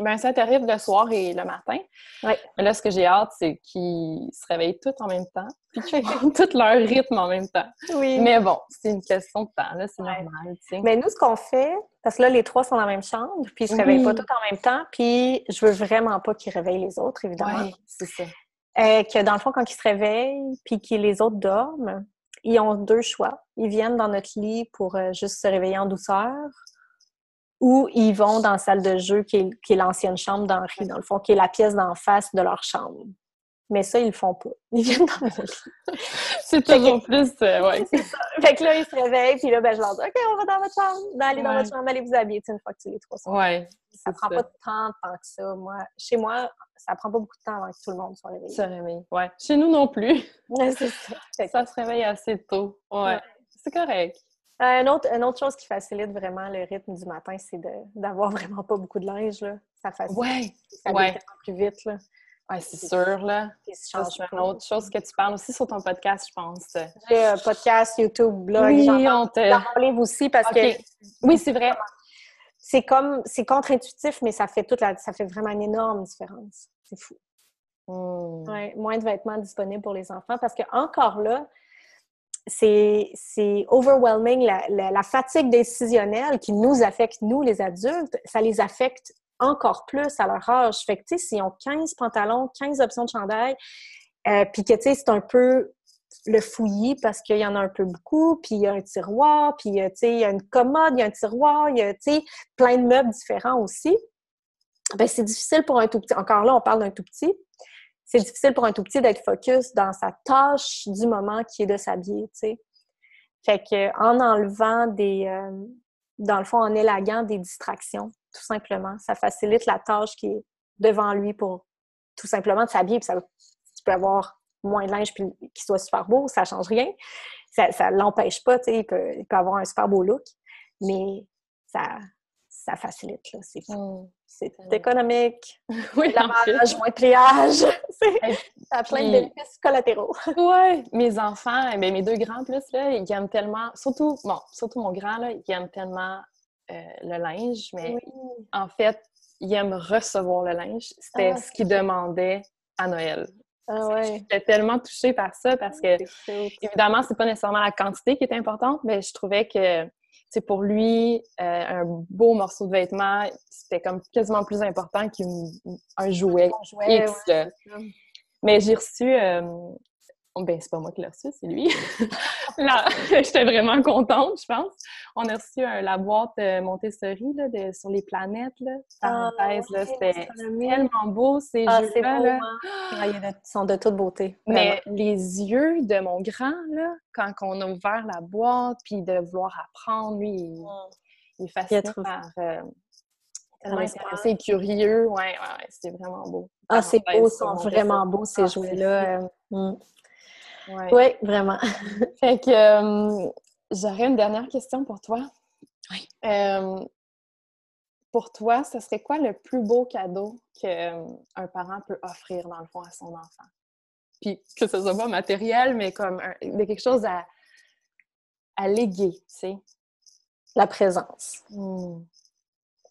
Ben, ça t'arrive le soir et le matin. Ouais. Mais là, ce que j'ai hâte, c'est qu'ils se réveillent tous en même temps, puis qu'ils font tout leur rythme en même temps. Oui. Mais bon, c'est une question de temps, là, c'est normal, tu sais. Mais nous, ce qu'on fait, parce que là, les trois sont dans la même chambre, puis ils se réveillent pas tous en même temps, puis je veux vraiment pas qu'ils réveillent les autres, évidemment. Oui, c'est ça. Euh, que dans le fond, quand ils se réveillent, puis que les autres dorment, ils ont deux choix. Ils viennent dans notre lit pour euh, juste se réveiller en douceur, ou ils vont dans la salle de jeu qui est, l'ancienne chambre d'Henri, dans le fond, qui est la pièce d'en face de leur chambre. Mais ça, ils le font pas. Ils viennent dans le C'est toujours plus... Euh, ouais. Ça. Fait que là, ils se réveillent, puis là, ben, je leur dis « OK, on va dans votre chambre. Allez dans votre chambre, allez vous habiller. » une fois que tu les trois sont Ouais. Ça prend pas de temps tant que ça. Moi, chez moi, ça prend pas beaucoup de temps avant que tout le monde soit réveillé. Se réveille, ouais. Chez nous non plus. c'est ça. Ça se réveille assez tôt. Ouais. C'est correct. Euh, une, autre, une autre chose qui facilite vraiment le rythme du matin, c'est d'avoir vraiment pas beaucoup de linge. Là. Ça facilite. Ouais. Ça ouais. plus vite. Là. Ouais, c'est sûr, là. C'est une autre chose que tu parles aussi sur ton podcast, je pense. J'ai un podcast, YouTube, blog. Oui, on te... livre aussi parce que... Oui, c'est vrai. C'est comme... C'est contre-intuitif, mais ça fait toute la... Ça fait vraiment une énorme différence. C'est fou. Hmm. Ouais, moins de vêtements disponibles pour les enfants parce que encore là, c'est overwhelming. La, fatigue décisionnelle qui nous affecte, nous, les adultes, ça les affecte encore plus à leur âge. Fait que, tu sais, s'ils ont 15 pantalons, 15 options de chandail, euh, puis que, tu sais, c'est un peu le fouillis parce qu'il y en a un peu beaucoup, puis il y a un tiroir, puis, euh, tu sais, il y a une commode, il y a un tiroir, il y a, tu sais, plein de meubles différents aussi. Ben, c'est difficile pour un tout petit. Encore là, on parle d'un tout petit c'est difficile pour un tout petit d'être focus dans sa tâche du moment qui est de s'habiller. Fait que en enlevant des, euh, dans le fond, en élaguant des distractions, tout simplement, ça facilite la tâche qui est devant lui pour tout simplement de s'habiller. Puis ça, tu peux avoir moins de linge puis qu'il soit super beau, ça change rien. Ça, ne l'empêche pas, tu sais, il peut avoir un super beau look, mais ça, ça facilite, là. C'est mmh. C'est économique. oui, Lavage, moins de pliage. ça a plein de bénéfices collatéraux. oui, mes enfants, ben, mes deux grands plus, là, ils aiment tellement, surtout, bon, surtout mon grand, là, il aime tellement euh, le linge, mais en fait, il aime recevoir le linge. C'était ah, ce qu'il demandait à Noël. Ah ouais. J'étais tellement touchée par ça parce que, évidemment, c'est pas nécessairement la quantité qui est importante, mais je trouvais que c'est pour lui, euh, un beau morceau de vêtement, c'était comme quasiment plus important qu'un jouet, X. Mais j'ai reçu, euh, ben, c'est pas moi qui l'ai reçu, c'est lui. Là, j'étais vraiment contente, je pense. On a reçu la boîte euh, Montessori là, de, sur les planètes. Là. Ah, Parenthèse, c'était tellement beau, ces Ah, jeux c'est là. beau? Ah, ils sont de toute beauté. Mais les yeux de mon grand, là, quand on a ouvert la boîte, puis de vouloir apprendre, lui, il, il est fasciné par... euh, tellement Inspirant. intéressé, curieux. Ouais, ouais, ouais, c'était vraiment beau. Ah, c'est beau, ils sont vraiment beaux, ces Ah, jouets-là. mm. Ouais. Oui, vraiment. Fait que euh, j'aurais une dernière question pour toi. Oui. Euh, pour toi, ce serait quoi le plus beau cadeau qu'un parent peut offrir, dans le fond, à son enfant? Puis que ce soit pas matériel, mais comme un- quelque chose à, à léguer, tu sais? La présence, Hmm.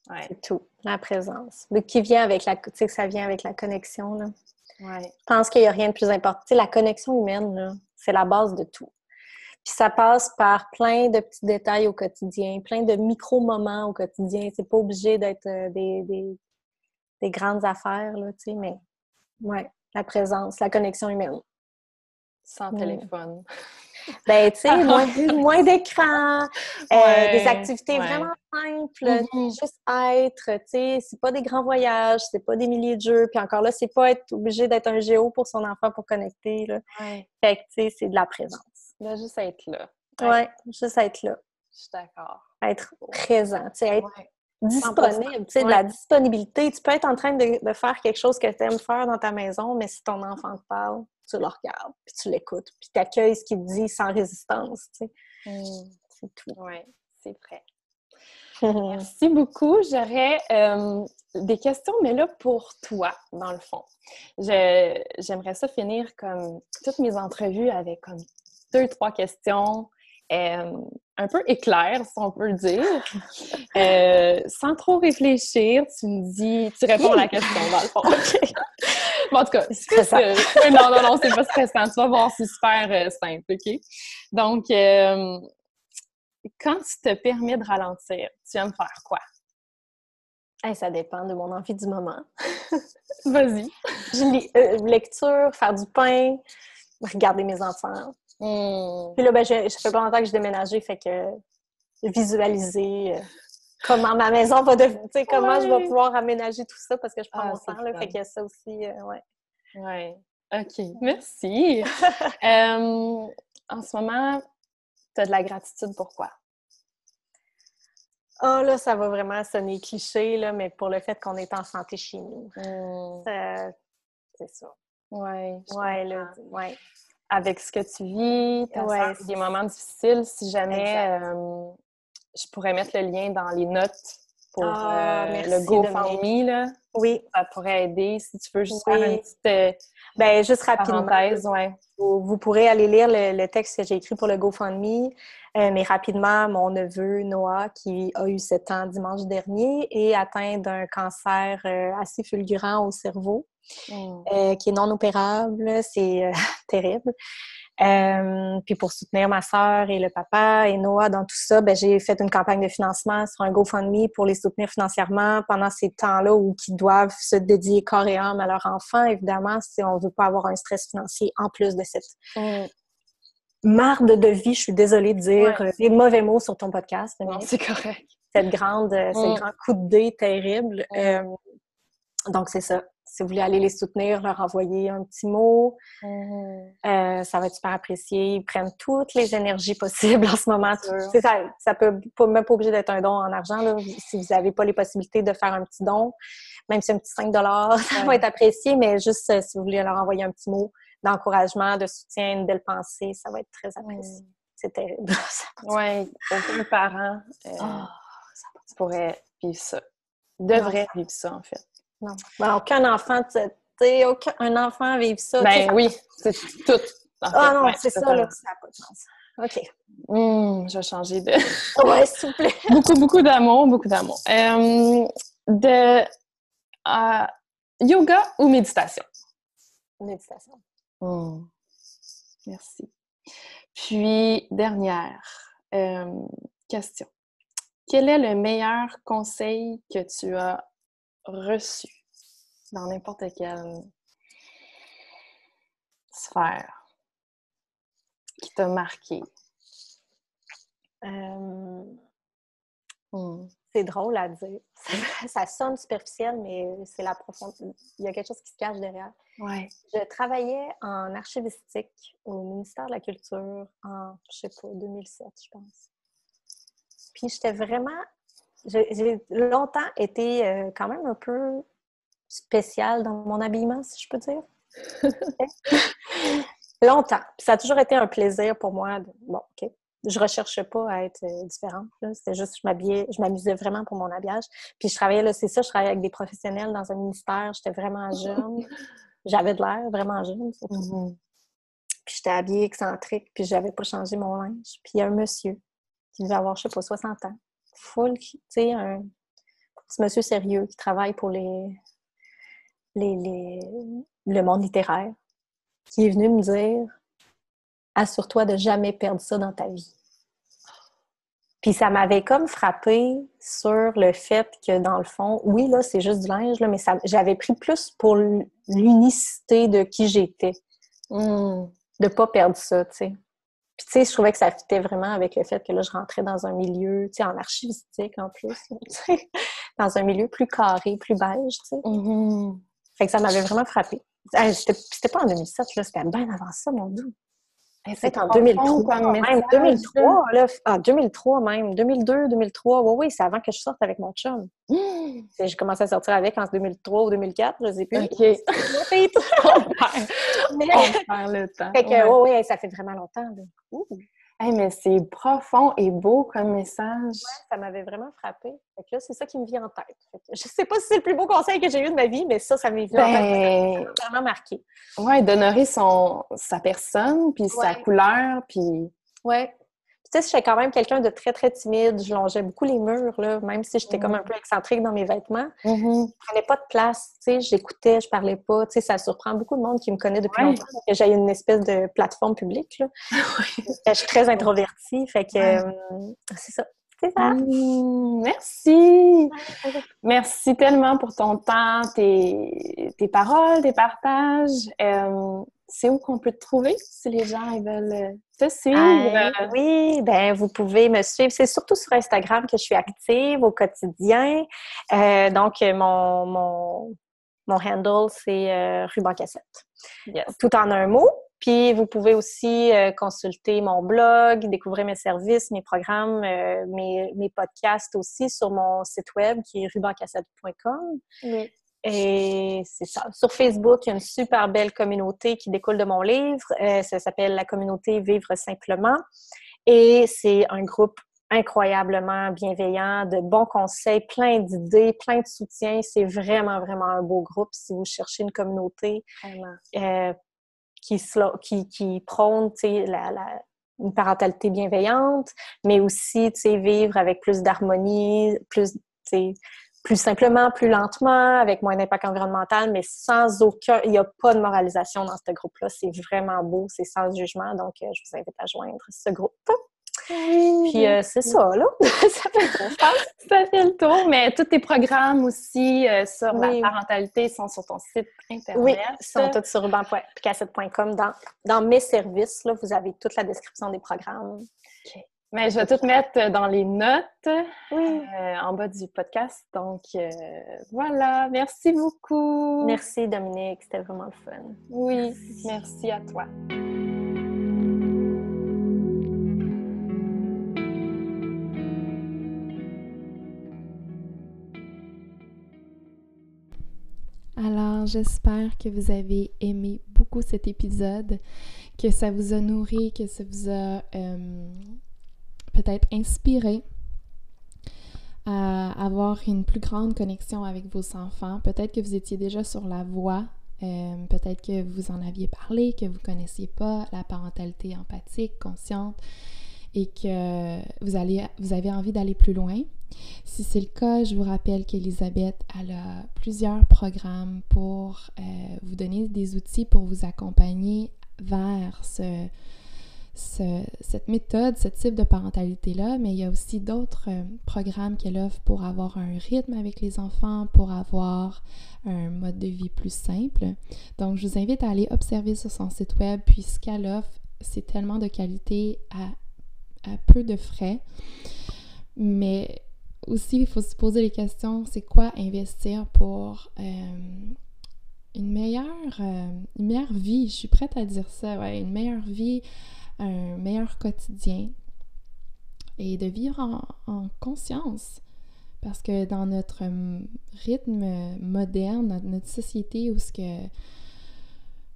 Ouais, c'est tout. La présence. Mais qui vient avec la... Tu sais ça vient avec la connexion, là. Ouais. Je pense qu'il n'y a rien de plus important. Tu sais, la connexion humaine, c'est la base de tout. Puis ça passe par plein de petits détails au quotidien, plein de micro-moments au quotidien. C'est pas obligé d'être euh, des, des, des grandes affaires, là, tu sais, mais ouais, la présence, la connexion humaine. Sans téléphone. Ben, tu sais, moins, moins d'écran, euh, des activités ouais. vraiment simples, Mhm. juste être, tu sais, c'est pas des grands voyages, c'est pas des milliers de jeux, puis encore là, c'est pas être obligé d'être un géo pour son enfant pour connecter, là. Ouais. Fait que, tu sais, c'est de la présence. De juste être là. Ouais, juste être là, Je suis d'accord. être présent, tu sais, être. Disponible, tu sais, de la disponibilité. Tu peux être en train de, de faire quelque chose que tu aimes faire dans ta maison, mais si ton enfant te parle, tu le regardes, puis tu l'écoutes, puis tu accueilles ce qu'il te dit sans résistance, tu sais. Hmm. C'est tout. Ouais, c'est vrai. Merci beaucoup. J'aurais euh, des questions, mais là pour toi, dans le fond. Je- J'aimerais ça finir comme toutes mes entrevues avec comme deux, trois questions euh, un peu éclair, si on peut le dire. Euh, sans trop réfléchir, tu me dis, tu réponds à la question, dans le fond. Bon, en tout cas, C'est non, non, non, c'est pas stressant. Tu vas voir, c'est super euh, simple, OK? Donc, quand tu te permets de ralentir, tu aimes faire quoi? Hey, ça dépend de mon envie du moment. Vas-y. Je lis, lecture, faire du pain, regarder mes enfants. Hmm. Puis là, ben, je, ça fait pas longtemps que je déménagé, fait que visualiser euh, comment ma maison va devenir, tu sais, comment je vais pouvoir aménager tout ça parce que je prends Ah, mon temps, là, fait que ça aussi, euh, ouais. Ouais. OK. Merci. Euh, en ce moment, tu as de la gratitude pour quoi? Ah là, ça va vraiment sonner cliché, là, mais pour le fait qu'on est en santé chez nous. Hmm. C'est ça. Ouais. Ouais, là, ouais. Avec ce que tu vis, Ouais, des moments difficiles, si jamais euh, je pourrais mettre le lien dans les notes pour Ah, euh, le GoFundMe, là, Oui, ça pourrait aider. Si tu veux juste Oui. faire une petite euh, ben juste rapidement. parenthèse, ouais. Vous, vous pourrez aller lire le, le texte que j'ai écrit pour le GoFundMe, euh, mais rapidement, mon neveu Noah, qui a eu 7 ans dimanche dernier, est atteint d'un cancer euh, assez fulgurant au cerveau, Hmm. euh, qui est non opérable. C'est euh, terrible. Euh, puis pour soutenir ma sœur et le papa et Noah dans tout ça, ben, j'ai fait une campagne de financement sur un GoFundMe pour les soutenir financièrement pendant ces temps-là où ils doivent se dédier corps et âme à leur enfant. Évidemment, si on veut pas avoir un stress financier en plus de cette Hmm. marde de vie, je suis désolée de dire Ouais. des mauvais mots sur ton podcast, Dominique. c'est correct. cette grande, euh, Mm. ce grand coup de dé terrible. Mm. Euh, donc, c'est ça. Si vous voulez aller les soutenir, leur envoyer un petit mot, Hmm. euh, ça va être super apprécié. Ils prennent toutes les énergies possibles en ce moment. Ça, ça peut pas, même pas obligé d'être un don en argent. Là. Si vous n'avez pas les possibilités de faire un petit don, même si un petit 5 ça va être apprécié, mais juste euh, si vous voulez leur envoyer un petit mot d'encouragement, de soutien, une belle pensée, ça va être très apprécié. C'est terrible. Ouais, aucun parent euh, pourrait vivre ça. Devrait vivre ça, en fait. Non. Ben, aucun enfant, tu sais, aucun un enfant vivre ça. Ben oui, c'est tout. en Ah non, Ouais, c'est ça, là, ça n'a pas de sens. OK. Hmm, je vais changer de... Ouais, s'il vous plaît. beaucoup, beaucoup d'amour, beaucoup d'amour. Euh, de euh, yoga ou méditation? Méditation. Hmm. Merci. Puis, dernière euh, question. Quel est le meilleur conseil que tu as reçu dans n'importe quelle sphère? qui t'a marqué? Euh, hmm, c'est drôle à dire. Ça, sonne superficiel, mais c'est la profondeur. Il y a quelque chose qui se cache derrière. Ouais. Je travaillais en archivistique au ministère de la Culture en, je sais pas, 2007, je pense. Puis j'étais vraiment. J'ai longtemps été euh, quand même un peu spéciale dans mon habillement, si je peux dire. longtemps. Puis ça a toujours été un plaisir pour moi. Bon, OK je recherchais pas à être euh, différente. C'était juste, je m'habillais, je m'amusais vraiment pour mon habillage. Puis je travaillais, là, c'est ça, je travaillais avec des professionnels dans un ministère. J'étais vraiment jeune. J'avais de l'air vraiment jeune. Mm-hmm. Puis j'étais habillée excentrique, puis j'avais pas changé mon linge. Puis il y a un monsieur qui devait avoir, je sais pas, 60 ans. Full, tu sais, un petit monsieur sérieux qui travaille pour les, les, les, le monde littéraire, qui est venu me dire assure-toi de jamais perdre ça dans ta vie. Puis ça m'avait comme frappé sur le fait que, dans le fond, oui, là, c'est juste du linge, là, mais j'avais pris plus pour l'unicité de qui j'étais. Hmm. De pas perdre ça, tu sais. Puis, tu sais, je trouvais que ça fitait vraiment avec le fait que là, je rentrais dans un milieu, tu sais, en archivistique en plus, dans un milieu plus carré, plus beige, tu sais. Mm-hmm. Fait que ça m'avait vraiment frappé. C'était pas en 2007, là, c'était bien avant ça, mon dieu. C'est en 2003, même 2003, là, en 2003 même, 2002, 2003, oui, oui, c'est avant que je sorte avec mon chum. Mmh. J'ai commencé à sortir avec en 2003 ou 2004, je sais plus. OK. On perd le temps. Fait que, oui, ça fait vraiment longtemps. Ouh mais c'est profond et beau comme message. Ouais, ça m'avait vraiment frappé. Fait que là, c'est ça qui me vient en tête. je sais pas si c'est le plus beau conseil que j'ai eu de ma vie, mais ça, ça m'est venu en tête. Ça ben, vraiment marqué. Oui, d'honorer son sa personne, puis sa couleur, puis... Ouais sais, j'étais quand même quelqu'un de très, très timide. Je longeais beaucoup les murs, là, même si j'étais comme un peu excentrique dans mes vêtements. Mm-hmm. Je prenais pas de place, tu sais, j'écoutais, je parlais pas. Tu sais, ça surprend beaucoup de monde qui me connaît depuis longtemps que j'ai une espèce de plateforme publique, là. je suis très introvertie, fait que euh, c'est ça. C'est ça. Mmh, merci. Merci tellement pour ton temps, tes, tes paroles, tes partages. Euh, c'est où qu'on peut te trouver si les gens veulent euh, te suivre? oui, ben vous pouvez me suivre. C'est surtout sur Instagram que je suis active au quotidien. Euh, donc, mon, mon, mon handle, c'est euh, Ruban Cassette. Tout en un mot. Puis, vous pouvez aussi consulter mon blog, découvrir mes services, mes programmes, mes, mes, podcasts aussi sur mon site web qui est rubancassette.com. Oui. Et c'est ça. Sur Facebook, il y a une super belle communauté qui découle de mon livre. Euh, ça s'appelle la communauté Vivre simplement. Et c'est un groupe incroyablement bienveillant, de bons conseils, plein d'idées, plein de soutien. C'est vraiment, vraiment un beau groupe si vous cherchez une communauté euh, qui, qui, prône une parentalité bienveillante, mais aussi vivre avec plus d'harmonie, plus plus simplement, plus lentement, avec moins d'impact environnemental, mais sans aucun, il n'y a pas de moralisation dans ce groupe-là. C'est vraiment beau, c'est sans jugement. Donc, euh, je vous invite à joindre ce groupe. Puis euh, c'est ça, là. ça, fait le tour, ça fait le tour. Mais tous tes programmes aussi euh, sur la parentalité sont sur ton site Internet. Oui, ils sont tous sur urban.cassette.com. Dans, dans mes services, là, vous avez toute la description des programmes. Mais je vais tout mettre dans les notes euh, en bas du podcast. Donc euh, voilà, merci beaucoup. Merci Dominique, c'était vraiment le fun. Oui, merci à toi. J'espère que vous avez aimé beaucoup cet épisode, que ça vous a nourri, que ça vous a euh, peut-être inspiré à avoir une plus grande connexion avec vos enfants. Peut-être que vous étiez déjà sur la voie, euh, peut-être que vous en aviez parlé, que vous ne connaissiez pas la parentalité empathique, consciente, et que vous, avez envie d'aller plus loin. Si c'est le cas, je vous rappelle qu'Elisabeth a plusieurs programmes pour euh, vous donner des outils pour vous accompagner vers ce, cette méthode, ce type de parentalité-là, mais il y a aussi d'autres euh, programmes qu'elle offre pour avoir un rythme avec les enfants, pour avoir un mode de vie plus simple. Donc, je vous invite à aller observer sur son site web, puisqu'elle offre c'est tellement de qualité à, peu de frais. Mais aussi, il faut se poser les questions, c'est quoi investir pour euh, une, meilleure, euh, une meilleure vie? Je suis prête à dire ça, ouais, une meilleure vie, un meilleur quotidien et de vivre en, conscience. Parce que dans notre rythme moderne, notre société où ce que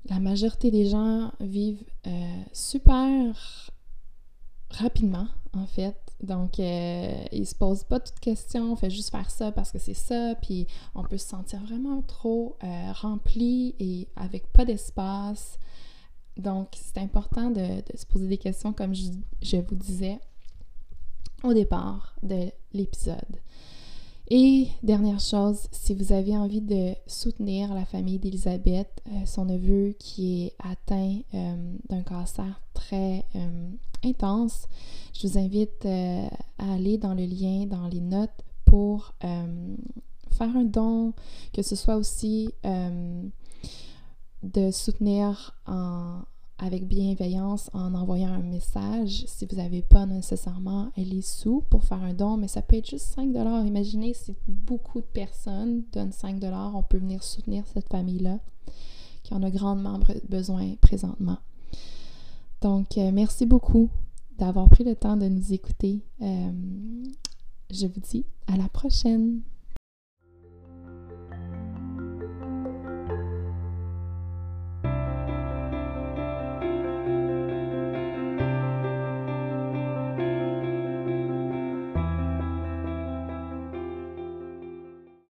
la majorité des gens vivent euh, super rapidement, en fait. Donc, euh, ils se posent pas toutes questions, on fait juste faire ça parce que c'est ça, puis on peut se sentir vraiment trop euh, rempli et avec pas d'espace. Donc, c'est important de, se poser des questions, comme je vous disais au départ de l'épisode. Et dernière chose, si vous avez envie de soutenir la famille d'Elisabeth, euh, son neveu qui est atteint euh, d'un cancer très euh, intense, je vous invite à aller dans le lien dans les notes pour faire un don, que ce soit aussi de soutenir en, avec bienveillance en envoyant un message si vous n'avez pas nécessairement les sous pour faire un don, mais ça peut être juste 5 Imaginez si beaucoup de personnes donnent 5 on peut venir soutenir cette famille-là qui en a grandement besoin présentement. Donc, euh, merci beaucoup d'avoir pris le temps de nous écouter. Euh, je vous dis à la prochaine.